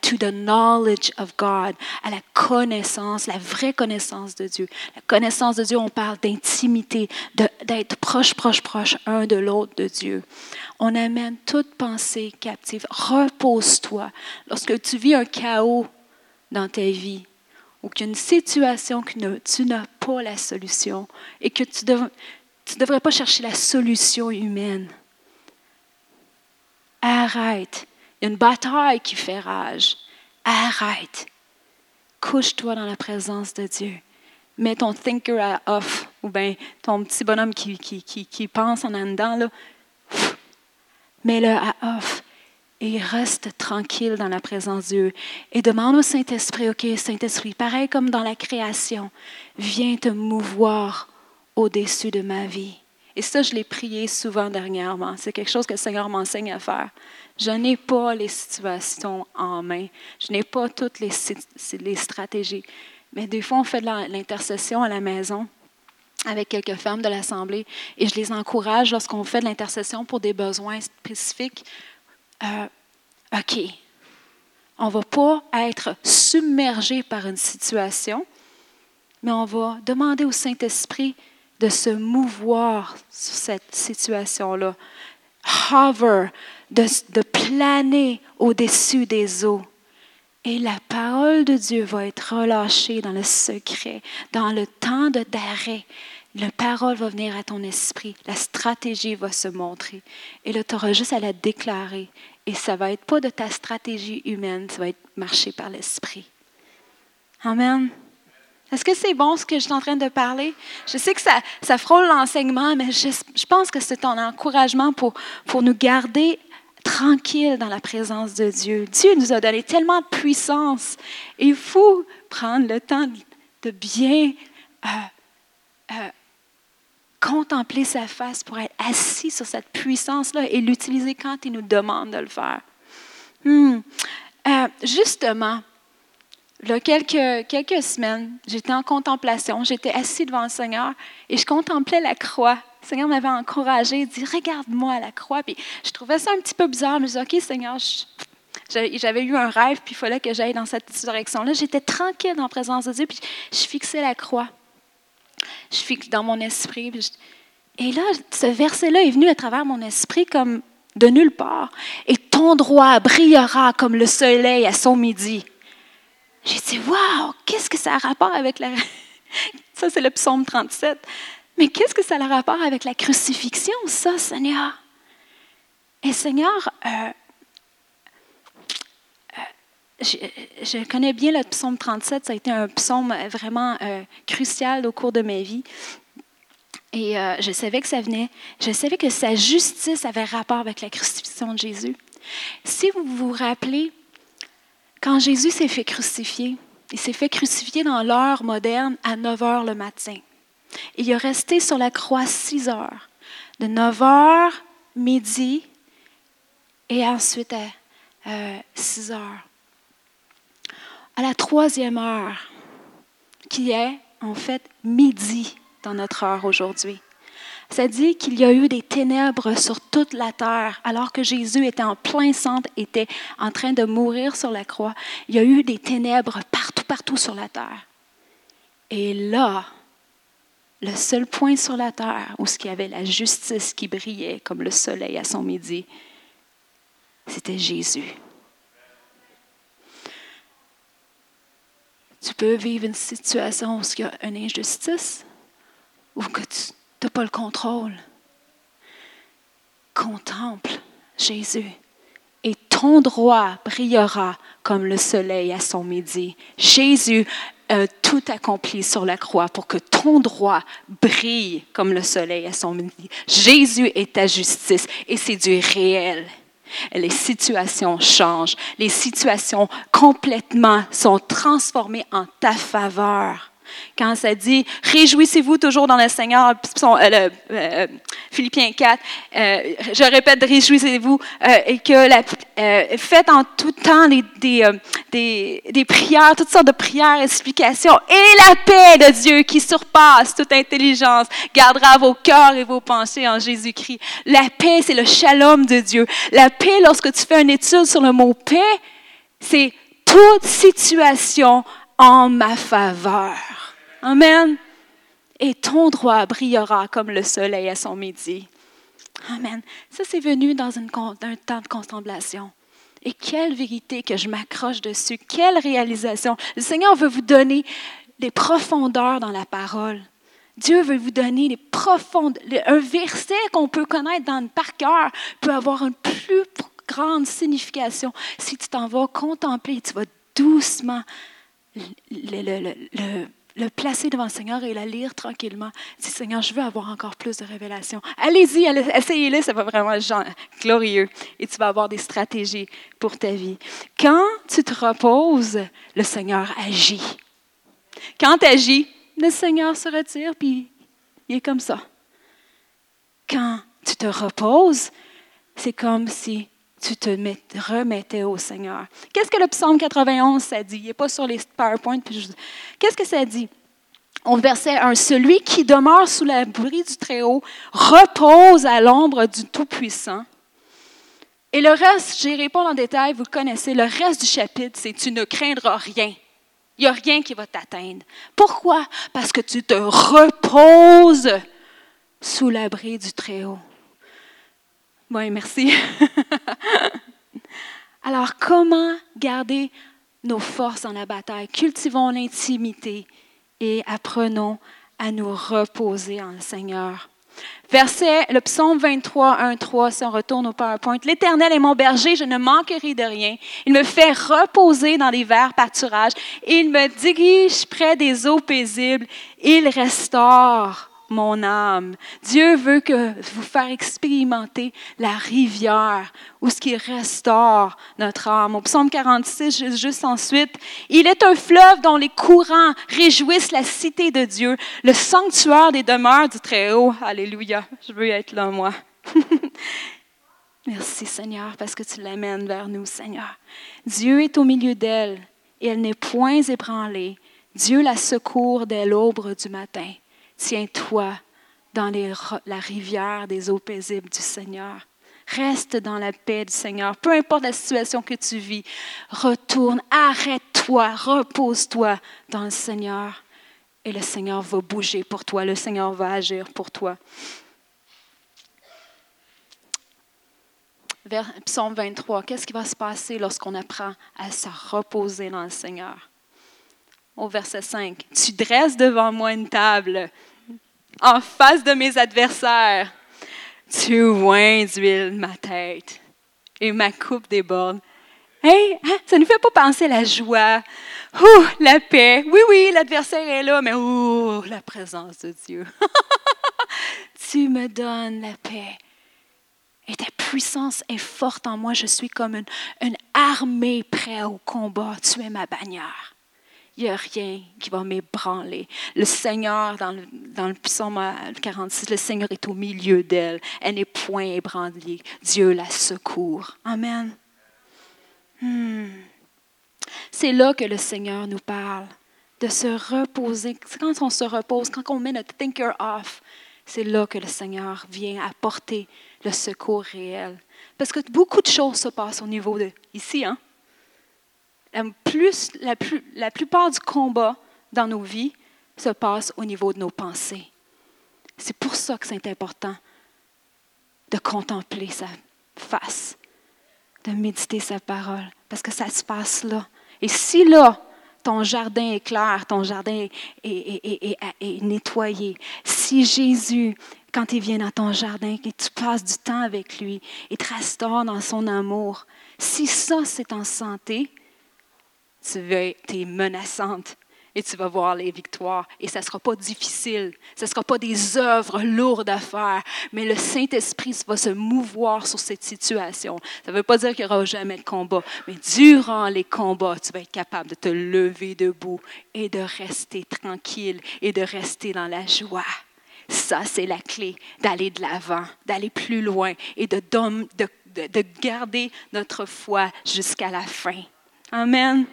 to the knowledge of God, à la connaissance, la vraie connaissance de Dieu. La connaissance de Dieu, on parle d'intimité, d'être proche, proche, proche un de l'autre de Dieu. On amène toute pensée captive. Repose-toi. Lorsque tu vis un chaos dans ta vie, ou qu'il y a une situation que tu n'as pas la solution et que tu ne devrais pas chercher la solution humaine Arrête. Il y a une bataille qui fait rage. Arrête. Couche-toi dans la présence de Dieu. Mets ton thinker à off, ou bien ton petit bonhomme qui, qui, qui, pense en dedans. Mets-le à off et reste tranquille dans la présence de Dieu. Et demande au Saint-Esprit, OK, Saint-Esprit, pareil comme dans la création, viens te mouvoir au-dessus de ma vie. Et ça, je l'ai prié souvent dernièrement. C'est quelque chose que le Seigneur m'enseigne à faire. Je n'ai pas les situations en main. Je n'ai pas toutes les, stratégies. Mais des fois, on fait de l'intercession à la maison avec quelques femmes de l'Assemblée et je les encourage lorsqu'on fait de l'intercession pour des besoins spécifiques. Euh, OK, on ne va pas être submergé par une situation, mais on va demander au Saint-Esprit de se mouvoir sur cette situation-là. Hover, de, de planer au-dessus des eaux. Et la parole de Dieu va être relâchée dans le secret, dans le temps d'arrêt. La parole va venir à ton esprit, la stratégie va se montrer. Et là, tu auras juste à la déclarer. Et ça va être pas de ta stratégie humaine, ça va être marché par l'esprit. Amen. Est-ce que c'est bon ce que je suis en train de parler? Je sais que ça, ça frôle l'enseignement, mais je, je, pense que c'est un encouragement pour, pour nous garder tranquilles dans la présence de Dieu. Dieu nous a donné tellement de puissance. il faut prendre le temps de bien euh, euh, contempler sa face pour être assis sur cette puissance-là et l'utiliser quand il nous demande de le faire. Hmm. Euh, justement, Là, quelques, quelques semaines, j'étais en contemplation, j'étais assis devant le Seigneur et je contemplais la croix. Le Seigneur m'avait encouragé, dit Regarde-moi la croix. Puis je trouvais ça un petit peu bizarre, mais je disais Ok, Seigneur, j'avais eu un rêve, puis il fallait que j'aille dans cette direction-là. J'étais tranquille la présence de Dieu, puis je fixais la croix. Je fixe dans mon esprit. Et là, ce verset-là est venu à travers mon esprit comme de nulle part. Et ton droit brillera comme le soleil à son midi. J'ai dit, waouh, qu'est-ce que ça a rapport avec la... ça, c'est le psaume 37. Mais qu'est-ce que ça a rapport avec la crucifixion, ça, Seigneur? Et Seigneur, euh, euh, je, connais bien le psaume 37, ça a été un psaume vraiment euh, crucial au cours de ma vie. Et je savais que ça venait, je savais que sa justice avait rapport avec la crucifixion de Jésus. Si vous vous rappelez, quand Jésus s'est fait crucifier, il s'est fait crucifier dans l'heure moderne à 9 heures le matin. Il est resté sur la croix 6 heures, de 9 heures midi et ensuite à 6 heures. À la troisième heure, qui est en fait midi dans notre heure aujourd'hui, ça dit qu'il y a eu des ténèbres sur toute la terre, alors que Jésus était en plein centre, était en train de mourir sur la croix. Il y a eu des ténèbres partout, partout sur la terre. Et là, le seul point sur la terre où il y avait la justice qui brillait comme le soleil à son midi, c'était Jésus. Tu peux vivre une situation où il y a une injustice ou que tu tu n'as pas le contrôle. Contemple Jésus et ton droit brillera comme le soleil à son midi. Jésus a tout accompli sur la croix pour que ton droit brille comme le soleil à son midi. Jésus est ta justice et c'est du réel. Les situations changent. Les situations complètement sont transformées en ta faveur Quand ça dit Réjouissez-vous toujours dans le Seigneur, euh, euh, Philippiens 4, je répète, réjouissez-vous, et que la, faites en tout temps des, des, des, prières, toutes sortes de prières, explications, et la paix de Dieu qui surpasse toute intelligence gardera vos cœurs et vos pensées en Jésus-Christ. La paix, c'est le shalom de Dieu. La paix, lorsque tu fais une étude sur le mot paix, c'est toute situation en ma faveur. Amen. Et ton droit brillera comme le soleil à son midi. Amen. Ça, c'est venu dans un temps de contemplation. Et quelle vérité que je m'accroche dessus, quelle réalisation. Le Seigneur veut vous donner des profondeurs dans la parole. Dieu veut vous donner des profondeurs. Un verset qu'on peut connaître dans, par cœur peut avoir une plus grande signification si tu t'en vas contempler, tu vas doucement le, le, placer devant le Seigneur et la lire tranquillement. Dis, Seigneur, je veux avoir encore plus de révélations. Allez-y, essayez-le, ça va vraiment être glorieux. Et tu vas avoir des stratégies pour ta vie. Quand tu te reposes, le Seigneur agit. Quand tu agis, le Seigneur se retire, puis il est comme ça. Quand tu te reposes, c'est comme si tu te remettais au Seigneur. Qu'est-ce que le psaume 91, ça dit? Il n'est pas sur les PowerPoint. Qu'est-ce que ça dit? Au verset 1, Celui qui demeure sous l'abri du Très-Haut repose à l'ombre du Tout-Puissant. Et le reste, j'y réponds en détail, vous connaissez. Le reste du chapitre, c'est Tu ne craindras rien. Il n'y a rien qui va t'atteindre. Pourquoi? Parce que tu te reposes sous l'abri du Très-Haut. Oui, merci. Alors, comment garder nos forces dans la bataille? Cultivons l'intimité et apprenons à nous reposer en le Seigneur. Verset, le psaume 23, 1, 3, si on retourne au PowerPoint. L'Éternel est mon berger, je ne manquerai de rien. Il me fait reposer dans les verts pâturages. Il me dirige près des eaux paisibles. Il restaure mon âme. Dieu veut que vous faire expérimenter la rivière où ce qui restaure notre âme. Au psaume 46, juste ensuite, il est un fleuve dont les courants réjouissent la cité de Dieu, le sanctuaire des demeures du Très-Haut. Alléluia. Je veux être là, moi. Merci Seigneur parce que tu l'amènes vers nous, Seigneur. Dieu est au milieu d'elle et elle n'est point ébranlée. Dieu la secourt dès l'aube du matin. Tiens-toi dans la rivière des eaux paisibles du Seigneur. Reste dans la paix du Seigneur. Peu importe la situation que tu vis, retourne, arrête-toi, repose-toi dans le Seigneur. Et le Seigneur va bouger pour toi, le Seigneur va agir pour toi. Vers Psaume 23, qu'est-ce qui va se passer lorsqu'on apprend à se reposer dans le Seigneur? Au verset 5, tu dresses devant moi une table en face de mes adversaires. Tu oins d'huile ma tête et ma coupe déborde. Hey, hein, ça ne fait pas penser à la joie, oh, la paix. Oui, oui, l'adversaire est là, mais oh, la présence de Dieu. tu me donnes la paix. Et ta puissance est forte en moi. Je suis comme une, une armée prête au combat. Tu es ma bannière il n'y a rien qui va m'ébranler. Le Seigneur, dans le, psaume 46, le Seigneur est au milieu d'elle. Elle n'est point ébranlée. Dieu la secourt. Amen. Hmm. C'est là que le Seigneur nous parle, de se reposer. Quand on se repose, quand on met notre thinker off, c'est là que le Seigneur vient apporter le secours réel. Parce que beaucoup de choses se passent au niveau de ici, hein? La, plus, la, plus, la plupart du combat dans nos vies se passe au niveau de nos pensées. C'est pour ça que c'est important de contempler sa face, de méditer sa parole, parce que ça se passe là. Et si là, ton jardin est clair, ton jardin est, est, nettoyé, si Jésus, quand il vient dans ton jardin, que tu passes du temps avec lui et te restaure dans son amour, si ça c'est en santé, tu es menaçante et tu vas voir les victoires. Et ça ne sera pas difficile. Ce ne sera pas des œuvres lourdes à faire, mais le Saint-Esprit va se mouvoir sur cette situation. Ça ne veut pas dire qu'il n'y aura jamais de combat, mais durant les combats, tu vas être capable de te lever debout et de rester tranquille et de rester dans la joie. Ça, c'est la clé d'aller de l'avant, d'aller plus loin et de, de, de garder notre foi jusqu'à la fin. Amen.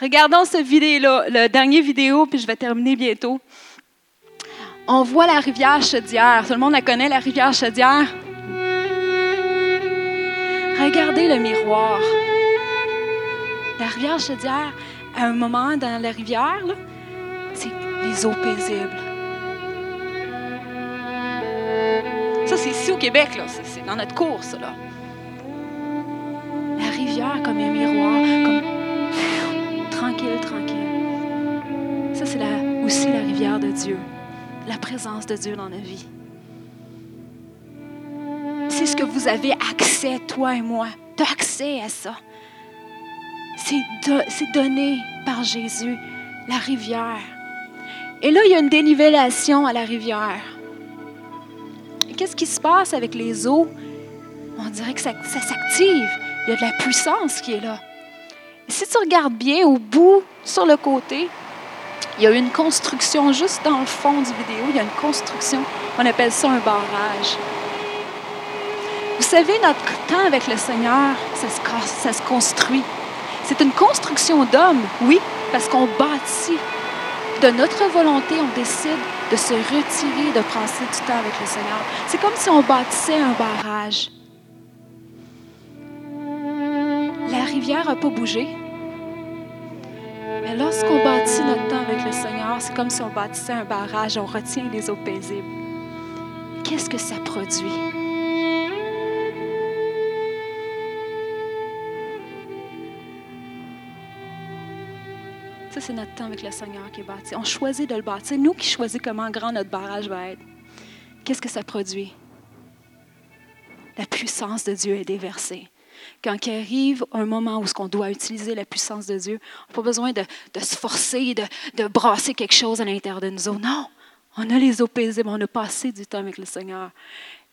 Regardons ce vidéo-là, le dernier vidéo, puis je vais terminer bientôt. On voit la rivière Chaudière. Tout le monde la connaît, la rivière Chaudière? Regardez le miroir. La rivière Chaudière, à un moment dans la rivière, c'est les eaux paisibles. Ça, c'est ici au Québec, c'est dans notre course. Là. La rivière comme un miroir, comme tranquille, tranquille. Ça, c'est aussi la rivière de Dieu, la présence de Dieu dans nos vies. C'est ce que vous avez accès, toi et moi. Tu as accès à ça. C'est donné par Jésus, la rivière. Et là, il y a une dénivellation à la rivière. Qu'est-ce qui se passe avec les eaux? On dirait que ça s'active. Il y a de la puissance qui est là. Si tu regardes bien au bout, sur le côté, il y a une construction juste dans le fond du vidéo. Il y a une construction, on appelle ça un barrage. Vous savez, notre temps avec le Seigneur, ça se, ça se construit. C'est une construction d'homme, oui, parce qu'on bâtit. De notre volonté, on décide de se retirer, de passer du temps avec le Seigneur. C'est comme si on bâtissait un barrage. Rivière n'a pas bougé. Mais lorsqu'on bâtit notre temps avec le Seigneur, c'est comme si on bâtissait un barrage, on retient les eaux paisibles. Qu'est-ce que ça produit? Ça, c'est notre temps avec le Seigneur qui est bâti. On choisit de le bâtir. Nous qui choisissons comment grand notre barrage va être. Qu'est-ce que ça produit? La puissance de Dieu est déversée quand il arrive un moment où on doit utiliser la puissance de Dieu, on n'a pas besoin de, se forcer, de, brasser quelque chose à l'intérieur de nous. Non, on a les eaux paisibles, on a passé du temps avec le Seigneur.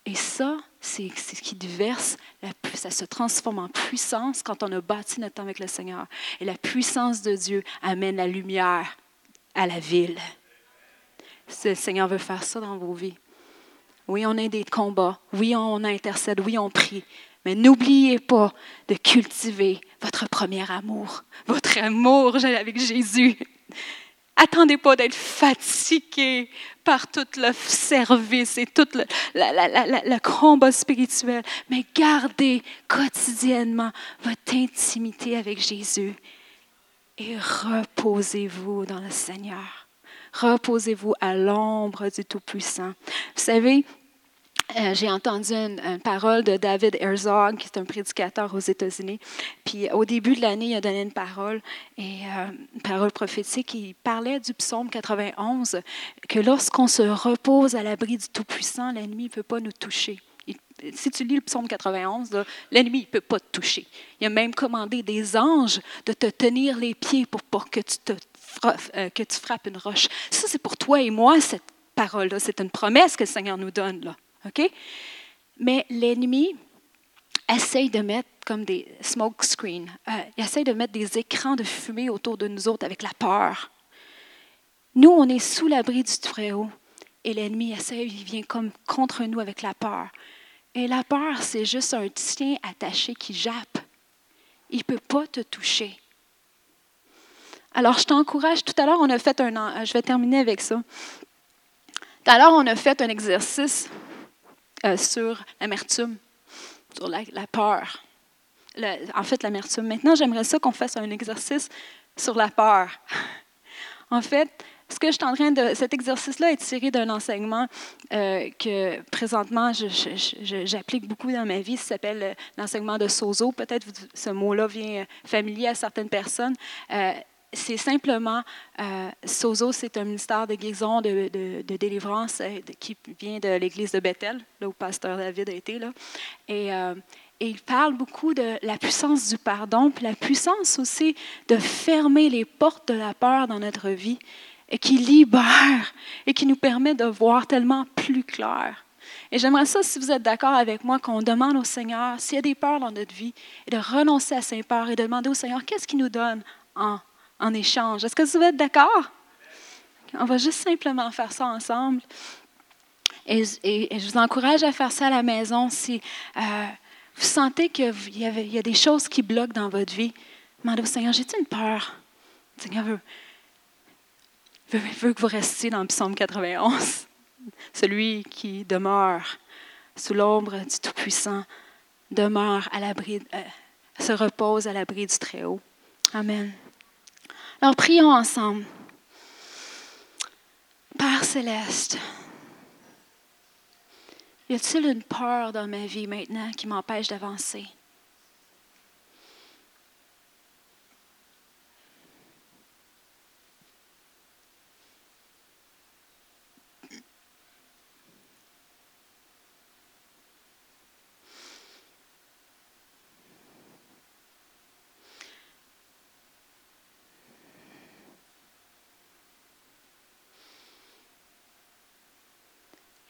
Et ça, c'est ce qui déverse, ça se transforme en puissance quand on a bâti notre temps avec le Seigneur. Et la puissance de Dieu amène la lumière à la ville. Le Seigneur veut faire ça dans vos vies. Oui, on a des combats. Oui, on intercède. Oui, on prie. Mais n'oubliez pas de cultiver votre premier amour, votre amour avec Jésus. Attendez pas d'être fatigué par tout le service et tout le, le, combat spirituel, mais gardez quotidiennement votre intimité avec Jésus et reposez-vous dans le Seigneur. Reposez-vous à l'ombre du Tout-Puissant. Vous savez, euh, j'ai entendu une, parole de David Herzog, qui est un prédicateur aux États-Unis. Puis au début de l'année, il a donné une parole, euh, une parole prophétique. Il parlait du psaume 91, que lorsqu'on se repose à l'abri du Tout-Puissant, l'ennemi ne peut pas nous toucher. si tu lis le psaume 91, l'ennemi ne peut pas te toucher. Il a même commandé des anges de te tenir les pieds pour que tu, te, euh, que tu frappes une roche. Ça, c'est pour toi et moi, cette parole-là. C'est une promesse que le Seigneur nous donne. Là. OK? Mais l'ennemi essaye de mettre comme des smoke screens, euh, il essaye de mettre des écrans de fumée autour de nous autres avec la peur. Nous, on est sous l'abri du Très-Haut et l'ennemi essaye, il vient comme contre nous avec la peur. Et la peur, c'est juste un tien attaché qui jappe. Il ne peut pas te toucher. Alors, je t'encourage. Tout à l'heure, on a fait un. Je vais terminer avec ça. Tout à l'heure, on a fait un exercice euh, sur l'amertume, sur la, peur. en fait, l'amertume. Maintenant, j'aimerais ça qu'on fasse un exercice sur la peur. en fait, ce que je suis en train de. Cet exercice-là est tiré d'un enseignement euh, que présentement j'applique beaucoup dans ma vie. Ça s'appelle euh, l'enseignement de Sozo. Peut-être ce mot-là vient familier à certaines personnes c'est simplement, euh, Sozo, c'est un ministère de guérison, de, de, délivrance euh, qui vient de l'église de Bethel, là où Pasteur David a été. Là. Et, euh, et il parle beaucoup de la puissance du pardon, puis la puissance aussi de fermer les portes de la peur dans notre vie et qui libère et qui nous permet de voir tellement plus clair. Et j'aimerais ça, si vous êtes d'accord avec moi, qu'on demande au Seigneur, s'il y a des peurs dans notre vie, et de renoncer à ces peurs et de demander au Seigneur, qu'est-ce qu'il nous donne en, en échange? Est-ce que vous êtes d'accord? On va juste simplement faire ça ensemble. Et, je vous encourage à faire ça à la maison si euh, vous sentez qu'il y, y, a des choses qui bloquent dans votre vie. Demandez au Seigneur, j'ai-tu une peur? Le Seigneur veut, veut, que vous restiez dans le psaume 91. Celui qui demeure sous l'ombre du Tout-Puissant demeure à l'abri, euh, se repose à l'abri du Très-Haut. Amen. Alors prions ensemble. Père céleste, y a-t-il une peur dans ma vie maintenant qui m'empêche d'avancer?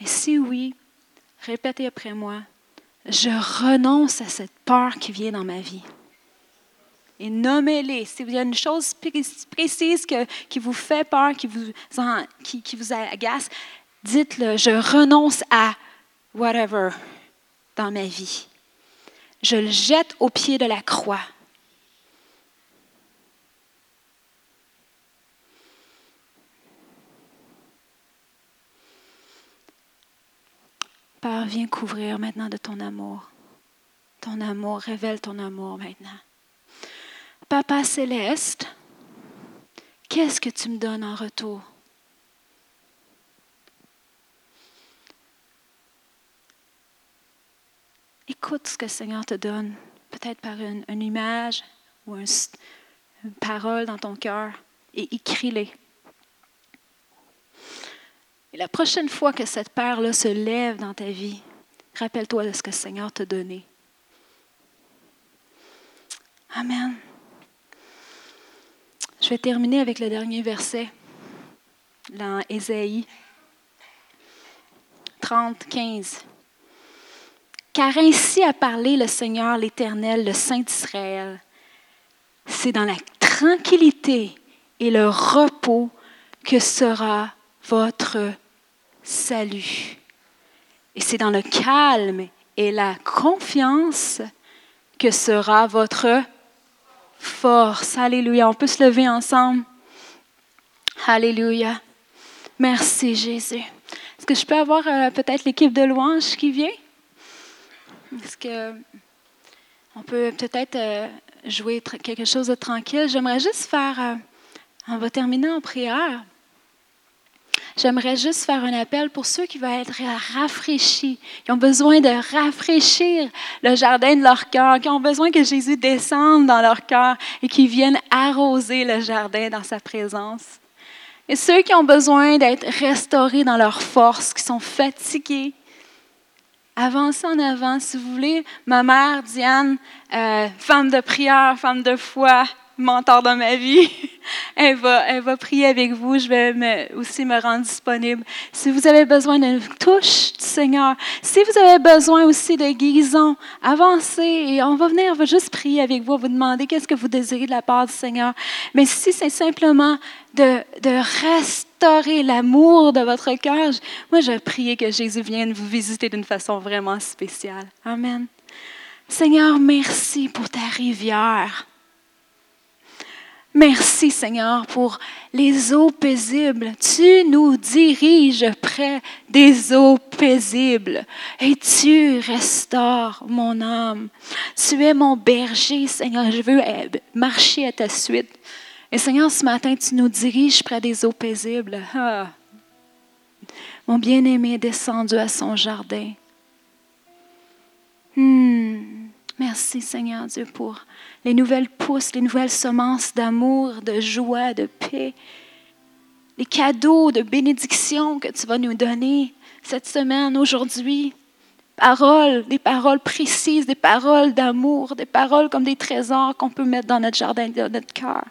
Et si oui, répétez après moi, je renonce à cette peur qui vient dans ma vie. Et nommez-les. Si y a une chose précise qui vous fait peur, qui vous, qui vous agace, dites-le, je renonce à whatever dans ma vie. Je le jette au pied de la croix. Père, viens couvrir maintenant de ton amour. Ton amour, révèle ton amour maintenant. Papa céleste, qu'est-ce que tu me donnes en retour? Écoute ce que le Seigneur te donne, peut-être par une, image ou une parole dans ton cœur, et écris-les. Et la prochaine fois que cette paire-là se lève dans ta vie, rappelle-toi de ce que le Seigneur t'a donné. Amen. Je vais terminer avec le dernier verset dans Ésaïe 30, 15. Car ainsi a parlé le Seigneur l'Éternel, le Saint d'Israël. C'est dans la tranquillité et le repos que sera votre salut. Et c'est dans le calme et la confiance que sera votre force. Alléluia. On peut se lever ensemble. Alléluia. Merci Jésus. Est-ce que je peux avoir euh, peut-être l'équipe de louange qui vient? Est-ce que on peut peut-être euh, jouer quelque chose de tranquille? J'aimerais juste faire, euh, on va terminer en prière. J'aimerais juste faire un appel pour ceux qui veulent être rafraîchis, qui ont besoin de rafraîchir le jardin de leur cœur, qui ont besoin que Jésus descende dans leur cœur et qui viennent arroser le jardin dans sa présence. Et ceux qui ont besoin d'être restaurés dans leur force, qui sont fatigués, avancez en avant. Si vous voulez, ma mère, Diane, euh, femme de prière, femme de foi, mentor dans ma vie. Elle va, elle va prier avec vous. Je vais aussi me rendre disponible. Si vous avez besoin d'une touche du Seigneur, si vous avez besoin aussi de guérison, avancez et on va venir, on va juste prier avec vous, vous demander qu'est-ce que vous désirez de la part du Seigneur. Mais si c'est simplement de, de restaurer l'amour de votre cœur, moi je prie que Jésus vienne vous visiter d'une façon vraiment spéciale. Amen. Seigneur, merci pour ta rivière. Merci Seigneur pour les eaux paisibles. Tu nous diriges près des eaux paisibles et tu restaures mon âme. Tu es mon berger, Seigneur. Je veux euh, marcher à ta suite. Et Seigneur, ce matin, tu nous diriges près des eaux paisibles. Ah. Mon bien-aimé est descendu à son jardin. Hmm. Merci Seigneur Dieu pour les nouvelles pousses, les nouvelles semences d'amour, de joie, de paix, les cadeaux de bénédiction que tu vas nous donner cette semaine, aujourd'hui, paroles, des paroles précises, des paroles d'amour, des paroles comme des trésors qu'on peut mettre dans notre jardin, dans notre cœur.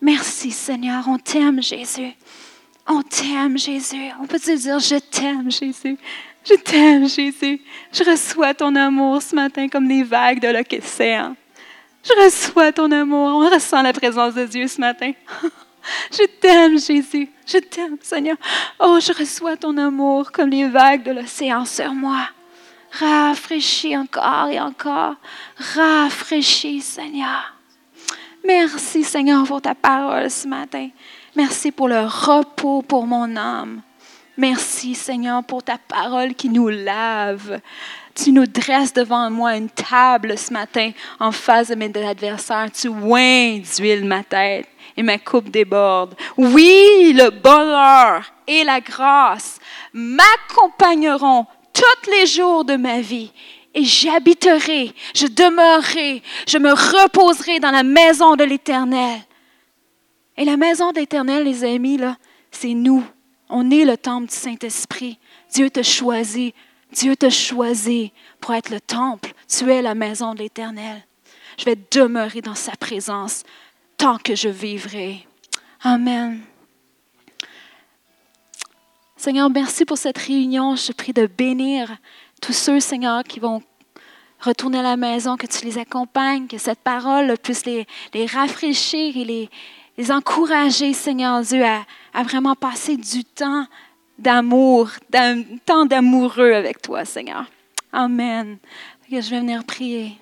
Merci Seigneur, on t'aime Jésus. On t'aime Jésus. On peut te dire, je t'aime Jésus. Je t'aime Jésus. Je reçois ton amour ce matin comme les vagues de l'océan. Je reçois ton amour. On ressent la présence de Dieu ce matin. Je t'aime, Jésus. Je t'aime, Seigneur. Oh, je reçois ton amour comme les vagues de l'océan sur moi. Rafraîchis encore et encore. Rafraîchis, Seigneur. Merci, Seigneur, pour ta parole ce matin. Merci pour le repos pour mon âme. Merci, Seigneur, pour ta parole qui nous lave. Tu nous dresses devant moi une table ce matin en face de mes adversaires. Tu oins d'huile ma tête et ma coupe déborde. Oui, le bonheur et la grâce m'accompagneront tous les jours de ma vie et j'habiterai, je demeurerai, je me reposerai dans la maison de l'Éternel. Et la maison de l'Éternel, les amis, là, c'est nous. On est le temple du Saint-Esprit. Dieu t'a choisi. Dieu t'a choisi pour être le temple. Tu es la maison de l'Éternel. Je vais demeurer dans sa présence tant que je vivrai. Amen. Seigneur, merci pour cette réunion. Je prie de bénir tous ceux, Seigneur, qui vont retourner à la maison, que tu les accompagnes, que cette parole puisse les, rafraîchir et les, les, encourager, Seigneur Dieu, à, à vraiment passer du temps d'amour, temps d'amoureux avec toi, Seigneur. Amen. Je vais venir prier.